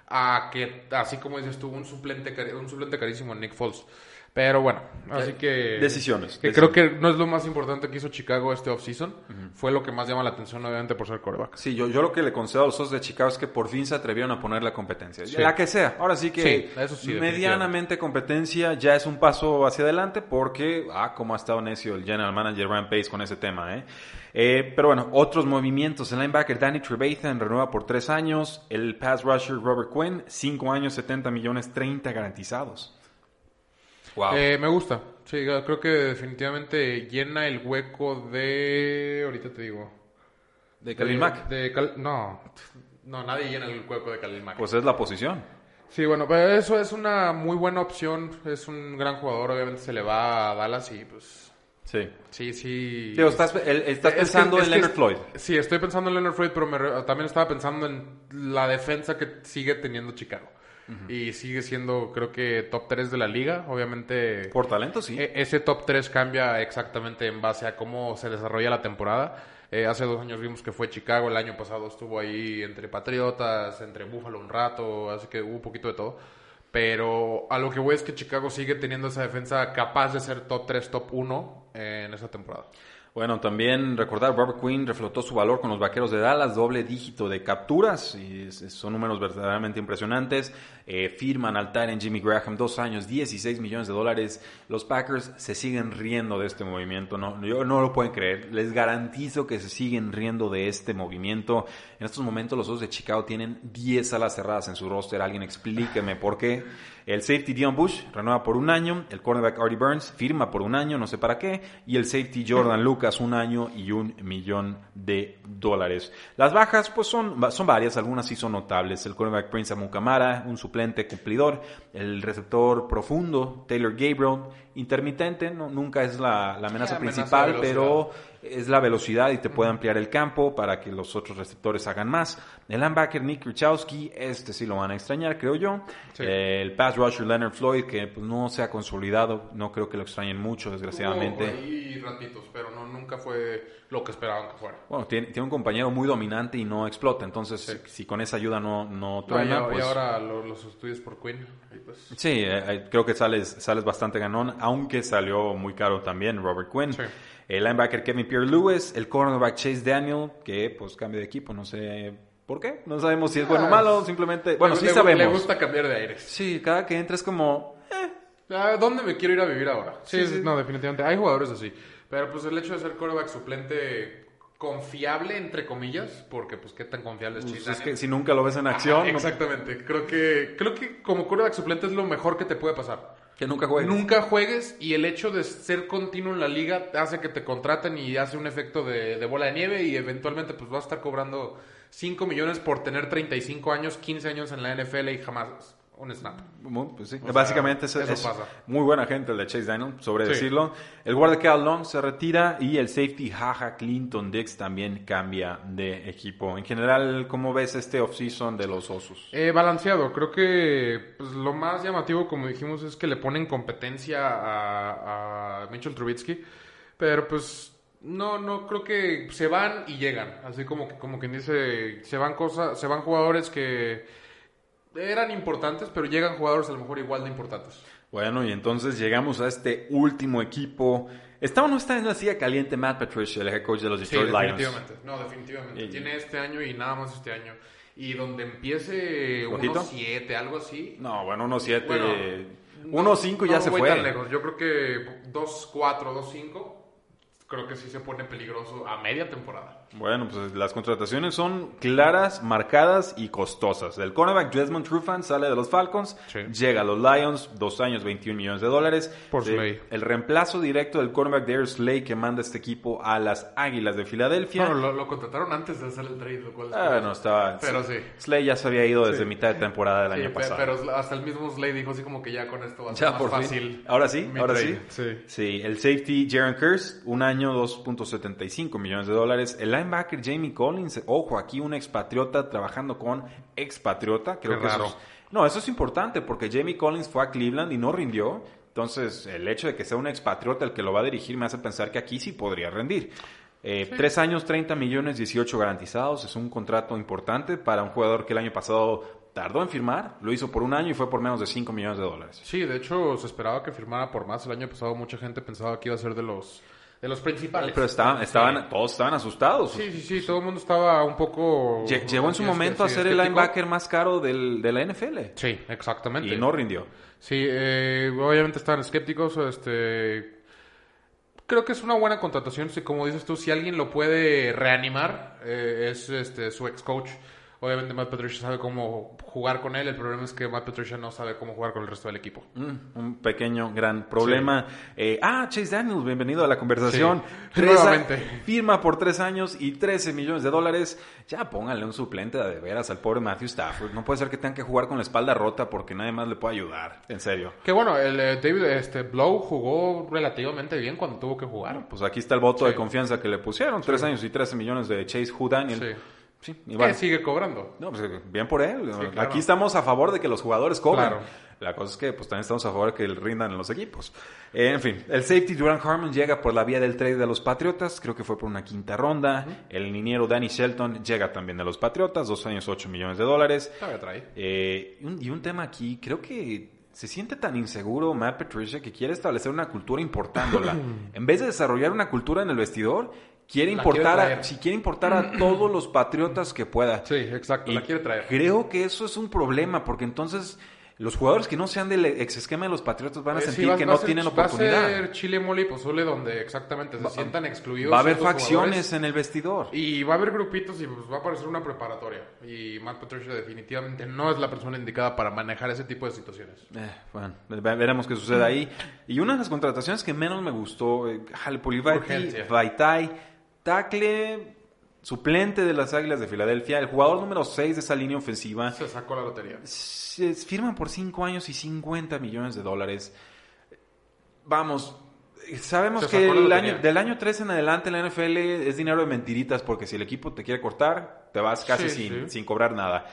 a que, así como dices tú, un suplente, un suplente carísimo en Nick Foles. Pero bueno, así que... Decisiones, Que decisiones. creo que no es lo más importante que hizo Chicago este offseason. Fue lo que más llama la atención, obviamente, por ser coreback. Sí, yo, yo lo que le concedo a los Osos de Chicago es que por fin se atrevieron a poner la competencia. Sí. La que sea. Ahora sí que Sí, eso sí, medianamente competencia ya es un paso hacia adelante porque, ah, cómo ha estado necio el general manager Ryan Pace con ese tema, ¿eh? Eh, pero bueno, otros movimientos. El linebacker Danny Trevathan renueva por tres años. El pass rusher Robert Quinn, cinco años, 70 millones, 30 garantizados. Wow. Eh, me gusta. Sí, creo que definitivamente llena el hueco de... Ahorita te digo. de Khalil Mack. de Cal- No, no, nadie llena el hueco de Khalil Mack. Pues es la posición. sí, bueno, pero eso es una muy buena opción. Es un gran jugador, obviamente se le va a Dallas y pues... Sí. Sí, sí. Estás, el- estás Es que- pensando es en que- Leonard Floyd. Sí, estoy pensando en Leonard Floyd, pero me también estaba pensando en la defensa que sigue teniendo Chicago. Y sigue siendo, creo que, top 3 de la liga. Obviamente, Por talento, sí. e- ese top 3 cambia exactamente en base a cómo se desarrolla la temporada. Eh, hace dos años vimos que fue Chicago, el año pasado estuvo ahí entre Patriotas, entre Buffalo un rato, así que hubo un poquito de todo. Pero a lo que voy es que Chicago sigue teniendo esa defensa capaz de ser top 3, top 1 en esa temporada. Bueno, también recordar, Robert Quinn reflotó su valor con los Vaqueros de Dallas, doble dígito de capturas, y son números verdaderamente impresionantes. Eh, firman al en Jimmy Graham, dos años, 16 millones de dólares. Los Packers se siguen riendo de este movimiento, no, yo no lo pueden creer. Les garantizo que se siguen riendo de este movimiento. En estos momentos los dos de Chicago tienen 10 alas cerradas en su roster. Alguien explíqueme por qué. El safety Dion Bush renueva por un año, el cornerback Artie Burns firma por un año, no sé para qué, y el safety Jordan (laughs) Lucas un año y un millón de dólares. Las bajas pues son, son varias, algunas sí son notables. El cornerback Prince Amukamara, un suplente cumplidor, el receptor profundo Taylor Gabriel, intermitente, no, nunca es la, la amenaza principal, pero es la velocidad y te puede ampliar el campo para que los otros receptores hagan más. El linebacker Nick Krichowski, este sí lo van a extrañar, creo yo. Sí. Eh, el pass rusher Leonard Floyd, que pues, no se ha consolidado, no creo que lo extrañen mucho, desgraciadamente. Ahí ratitos, pero no, nunca fue lo que esperaban que fuera. Bueno, tiene, tiene un compañero muy dominante y no explota, entonces si, si con esa ayuda no, no No, y, truena, y pues... ahora lo- los estudios por Quinn. y pues, Sí, eh, eh, creo que sales, sales bastante ganón, aunque salió muy caro también Robert Quinn. Sí. El linebacker Kevin Pierre-Lewis, el cornerback Chase Daniel, que pues cambia de equipo, no sé por qué, no sabemos si es bueno o Ah, malo, simplemente, bueno, le- sí le- sabemos. Le gusta cambiar de aires. Sí, cada que entra es como, Ah, ¿Dónde me quiero ir a vivir ahora? Sí, Sí, sí. no, definitivamente. Hay jugadores así. Pero pues el hecho de ser quarterback suplente confiable, entre comillas, porque pues qué tan confiable es pues, Chase es que si nunca lo ves en acción, no- exactamente. Creo que, creo que como quarterback suplente es lo mejor que te puede pasar. Que nunca juegues. Nunca juegues y el hecho de ser continuo en la liga hace que te contraten y hace un efecto de, bola de nieve y eventualmente pues vas a estar cobrando 5 millones por tener 35 años, 15 años en la NFL y jamás un snap. Pues sí. O sea, Básicamente es, eso es pasa. muy buena gente el de Chase Daniel, sobre Sí. decirlo. El guardia Cal Long se retira y el safety Jaja Clinton Dix también cambia de equipo. En general, ¿cómo ves este offseason de los Osos? Eh, balanceado, creo que pues, lo más llamativo, como dijimos, es que le ponen competencia a, a Mitchell Trubisky, pero pues no, no creo que se van y llegan, así como que como quien dice, se van cosas, se van jugadores que eran importantes, pero llegan jugadores a lo mejor igual de importantes. Bueno, y entonces llegamos a este último equipo. ¿Está o no está en la silla caliente Matt Patricia, el head coach de los Sí, Detroit Lions? definitivamente. No, definitivamente. Y- Tiene este año y nada más este año. Y donde empiece ¿Rojito? 1-7, algo así. No, bueno, 1-7. Bueno, 1-5 ya no se fue. tan lejos. Yo creo que 2-4, 2-5, creo que sí se pone peligroso a media temporada. Bueno, pues las contrataciones son claras, marcadas y costosas. El cornerback Desmond Trufant sale de los Falcons, Sí. llega a los Lions, dos años, 21 millones de dólares. Por Slay. El reemplazo directo del cornerback Darius Slay que manda este equipo a las Águilas de Filadelfia. Bueno, lo, lo contrataron antes de hacer el trade, lo cual es Ah, no, estaba... Pero sí. Slay ya se había ido desde Sí. mitad de temporada del Sí, año pasado. pero hasta el mismo Slade dijo así como que ya con esto va a ser Ya, más por fin. fácil. Ahora sí, ahora trade. sí. Sí. Sí, el safety Jaron Curse, un año 2.75 millones de dólares. El linebacker Jamie Collins, ojo, aquí un expatriota trabajando con expatriota. Creo Qué que eso raro. es- no, eso es importante porque Jamie Collins fue a Cleveland y no rindió. Entonces, el hecho de que sea un expatriota el que lo va a dirigir me hace pensar que aquí sí podría rendir. Eh, Tres años, 30 millones, 18 garantizados. Es un contrato importante para un jugador que el año pasado tardó en firmar. Lo hizo por un año y fue por menos de 5 millones de dólares. Sí, de hecho se esperaba que firmara por más. El año pasado mucha gente pensaba que iba a ser de los de los principales. Pero estaban, estaban, Sí. todos estaban asustados. Sí, sí, sí, todo el mundo estaba un poco... Lle- Llegó en su momento a ser el linebacker más caro del, de la NFL. Sí, exactamente. Y no rindió. Sí, eh, obviamente estaban escépticos. Este, creo que es una buena contratación. Si, como dices tú, si alguien lo puede reanimar, eh, es este, su ex coach. Obviamente Matt Patricia sabe cómo jugar con él. El problema es que Matt Patricia no sabe cómo jugar con el resto del equipo. Mm, un pequeño, gran problema. Eh, ah, Chase Daniels, bienvenido a la conversación. Sí, nuevamente. firma por tres años y 13 millones de dólares. Ya pónganle un suplente de veras al pobre Matthew Stafford. No puede ser que tengan que jugar con la espalda rota porque nadie más le puede ayudar. En serio. Que bueno, el eh, David este, Blow jugó relativamente bien cuando tuvo que jugar. Pues aquí está el voto de confianza que le pusieron. Tres años y 13 millones de Chase Who Daniel. Sí. Sí, y Que bueno. sigue cobrando. No, pues bien por él. claro. Aquí estamos a favor de que los jugadores cobren. Claro. La cosa es que pues también estamos a favor de que rindan en los equipos. Eh, en fin, el safety Duran Harmon llega por la vía del trade de los Patriotas, creo que fue por una quinta ronda. El liniero Danny Shelton llega también de los Patriotas, dos años, ocho millones de dólares. Trae. Eh, y, un, y un tema aquí, creo que se siente tan inseguro Matt Patricia que quiere establecer una cultura importándola. (clears throat) en vez de desarrollar una cultura en el vestidor, quiere importar, a, si quiere importar a (clears throat) todos los patriotas que pueda. Sí, exacto. Y la quiere traer. Creo que eso es un problema, porque entonces los jugadores que no sean del ex esquema de los Patriotas van a Eh, sí, sentir va- que va no ser- tienen Va a oportunidad. ser chile, mole y pozole donde exactamente se sientan excluidos. Va a haber facciones en el vestidor. Y va a haber grupitos y pues va a aparecer una preparatoria. Y Matt Patricia definitivamente no es la persona indicada para manejar ese tipo de situaciones. Eh, bueno, ve- veremos qué sucede ahí. Y una de las contrataciones que menos me gustó, eh, Halpolivati, Urgencia. Vaitai, tackle suplente de las Águilas de Filadelfia, el jugador número 6 de esa línea ofensiva. Se sacó la lotería. Se firman por 5 años y 50 millones de dólares. Vamos, sabemos que el año, del año 3 en adelante la NFL es dinero de mentiritas porque si el equipo te quiere cortar, te vas casi Sí, sin, sí. sin cobrar nada.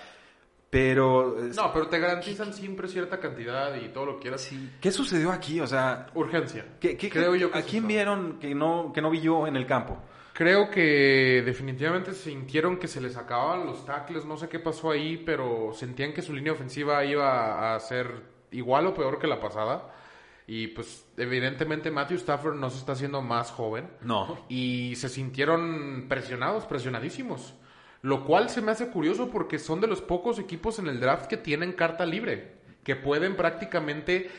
Pero, No, pero te garantizan siempre cierta cantidad y todo lo que quieras. ¿qué sucedió aquí? O sea, Urgencia. ¿qué, qué- Creo yo que ¿a quién vieron que no, que no vi yo en el campo? Creo que definitivamente sintieron que se les acababan los tackles, no sé qué pasó ahí, pero sentían que su línea ofensiva iba a ser igual o peor que la pasada. Y pues evidentemente Matthew Stafford no se está haciendo más joven. No. Y se sintieron presionados, presionadísimos. Lo cual se me hace curioso porque son de los pocos equipos en el draft que tienen carta libre. Que pueden prácticamente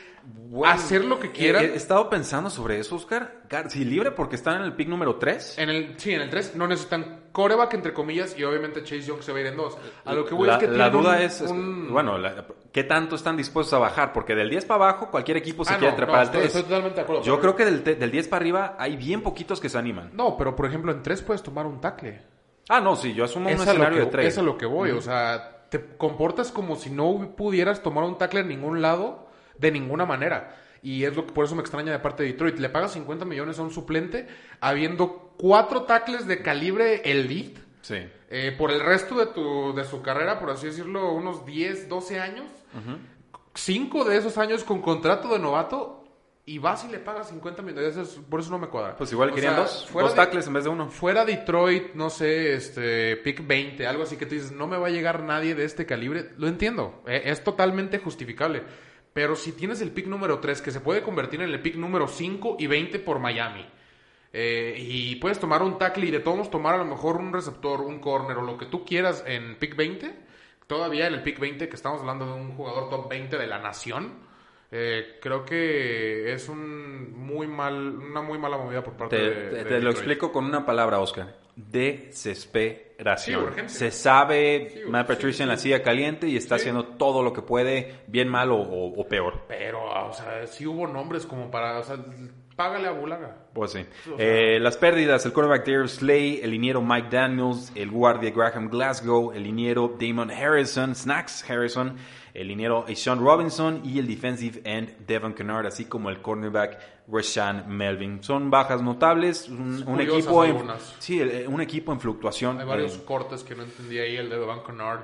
hacer lo que quieran. He, he, estado pensando sobre eso, Oscar. Si libre porque están en el pick número 3. En el, sí, en el 3 no necesitan coreback, entre comillas, y obviamente Chase Young se va a ir en 2. A lo que voy la, es que La duda un, es, un... bueno, la, ¿qué tanto están dispuestos a bajar? Porque del 10 para abajo, cualquier equipo se ah, quiere no, trepar no, al estoy, 3. estoy totalmente de acuerdo. Yo creo que del, del 10 para arriba hay bien poquitos que se animan. No, pero por ejemplo, en 3 puedes tomar un tackle. Ah, no, sí, yo asumo es un escenario que, de trade. Es a lo que voy, o sea, te comportas como si no pudieras tomar un tackle en ningún lado, de ninguna manera. Y es lo que por eso me extraña de parte de Detroit. Le pagas 50 millones a un suplente, habiendo cuatro tackles de calibre elite. Sí. Eh, por el resto de, tu, de su carrera, por así decirlo, unos 10, 12 años. Uh -huh. Cinco de esos años con contrato de novato. Y vas y le pagas 50 millones. Por eso no me cuadra. Pues igual O querían sea, dos. fuera Dos tackles en vez de uno. Fuera Detroit, no sé, este, pick 20, algo así que tú dices, no me va a llegar nadie de este calibre. Lo entiendo, eh, es totalmente justificable. Pero si tienes el pick número 3, que se puede convertir en el pick número 5 y 20 por Miami, eh, y puedes tomar un tackle y de todos tomar a lo mejor un receptor, un corner o lo que tú quieras en pick 20, todavía en el pick 20, que estamos hablando de un jugador top 20 de la nación, eh, creo que es un muy mal, una muy mala movida por parte Te, de, te- de te lo explico con una palabra, Oscar. Desesperación. Sí. Se sabe, Sí, Matt sí, Patricia en la silla caliente y está Sí. haciendo todo lo que puede, bien mal o, o- o peor. Pero, o sea, sí hubo nombres como para, o sea, págale a Bulaga. Pues sí. O sea- Eh, las pérdidas, el cornerback Darius Slay, el liniero Mike Daniels, el guardia Graham Glasgow, el liniero Damon Harrison, Snacks Harrison, el liniero Sean Robinson y el defensive end Devon Kennard, así como el cornerback Rashan Melvin. Son bajas notables, un, equipo en, algunas. sí, el- un equipo en fluctuación. Hay varios Cortes que no entendí ahí, el de Van Connard.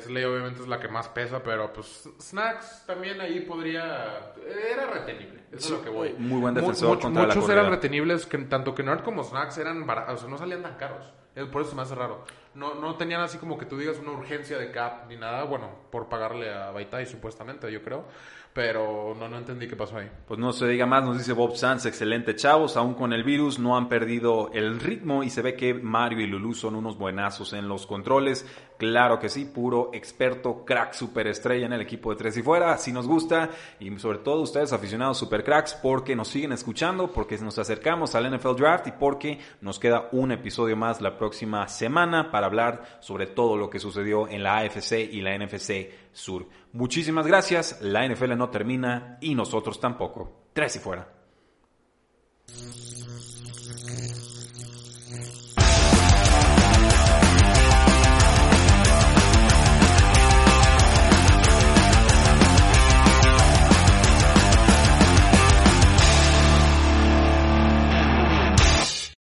Slay obviamente es la que más pesa, pero pues Snacks también ahí podría... Era retenible, eso Sí, es lo que voy. muy buen defensor much- contra la Muchos corrida. eran retenibles, que tanto Kennard como Snacks eran baratos, o sea, no salían tan caros. Por eso se me hace raro. No, no tenían así como que tú digas una urgencia de cap ni nada, bueno, por pagarle a Baitai supuestamente, yo creo. Pero no, no entendí qué pasó ahí. Pues no se diga más, nos dice Bob Sanz, excelente chavos, aún con el virus no han perdido el ritmo y se ve que Mario y Lulu son unos buenazos en los controles. Claro que sí, puro experto, crack, superestrella en el equipo de Tres y Fuera, así nos gusta y sobre todo ustedes aficionados super cracks porque nos siguen escuchando, porque nos acercamos al NFL Draft y porque nos queda un episodio más la próxima semana para hablar sobre todo lo que sucedió en la AFC y la NFC Sur. Muchísimas gracias, la NFL no termina y nosotros tampoco. Tres y fuera.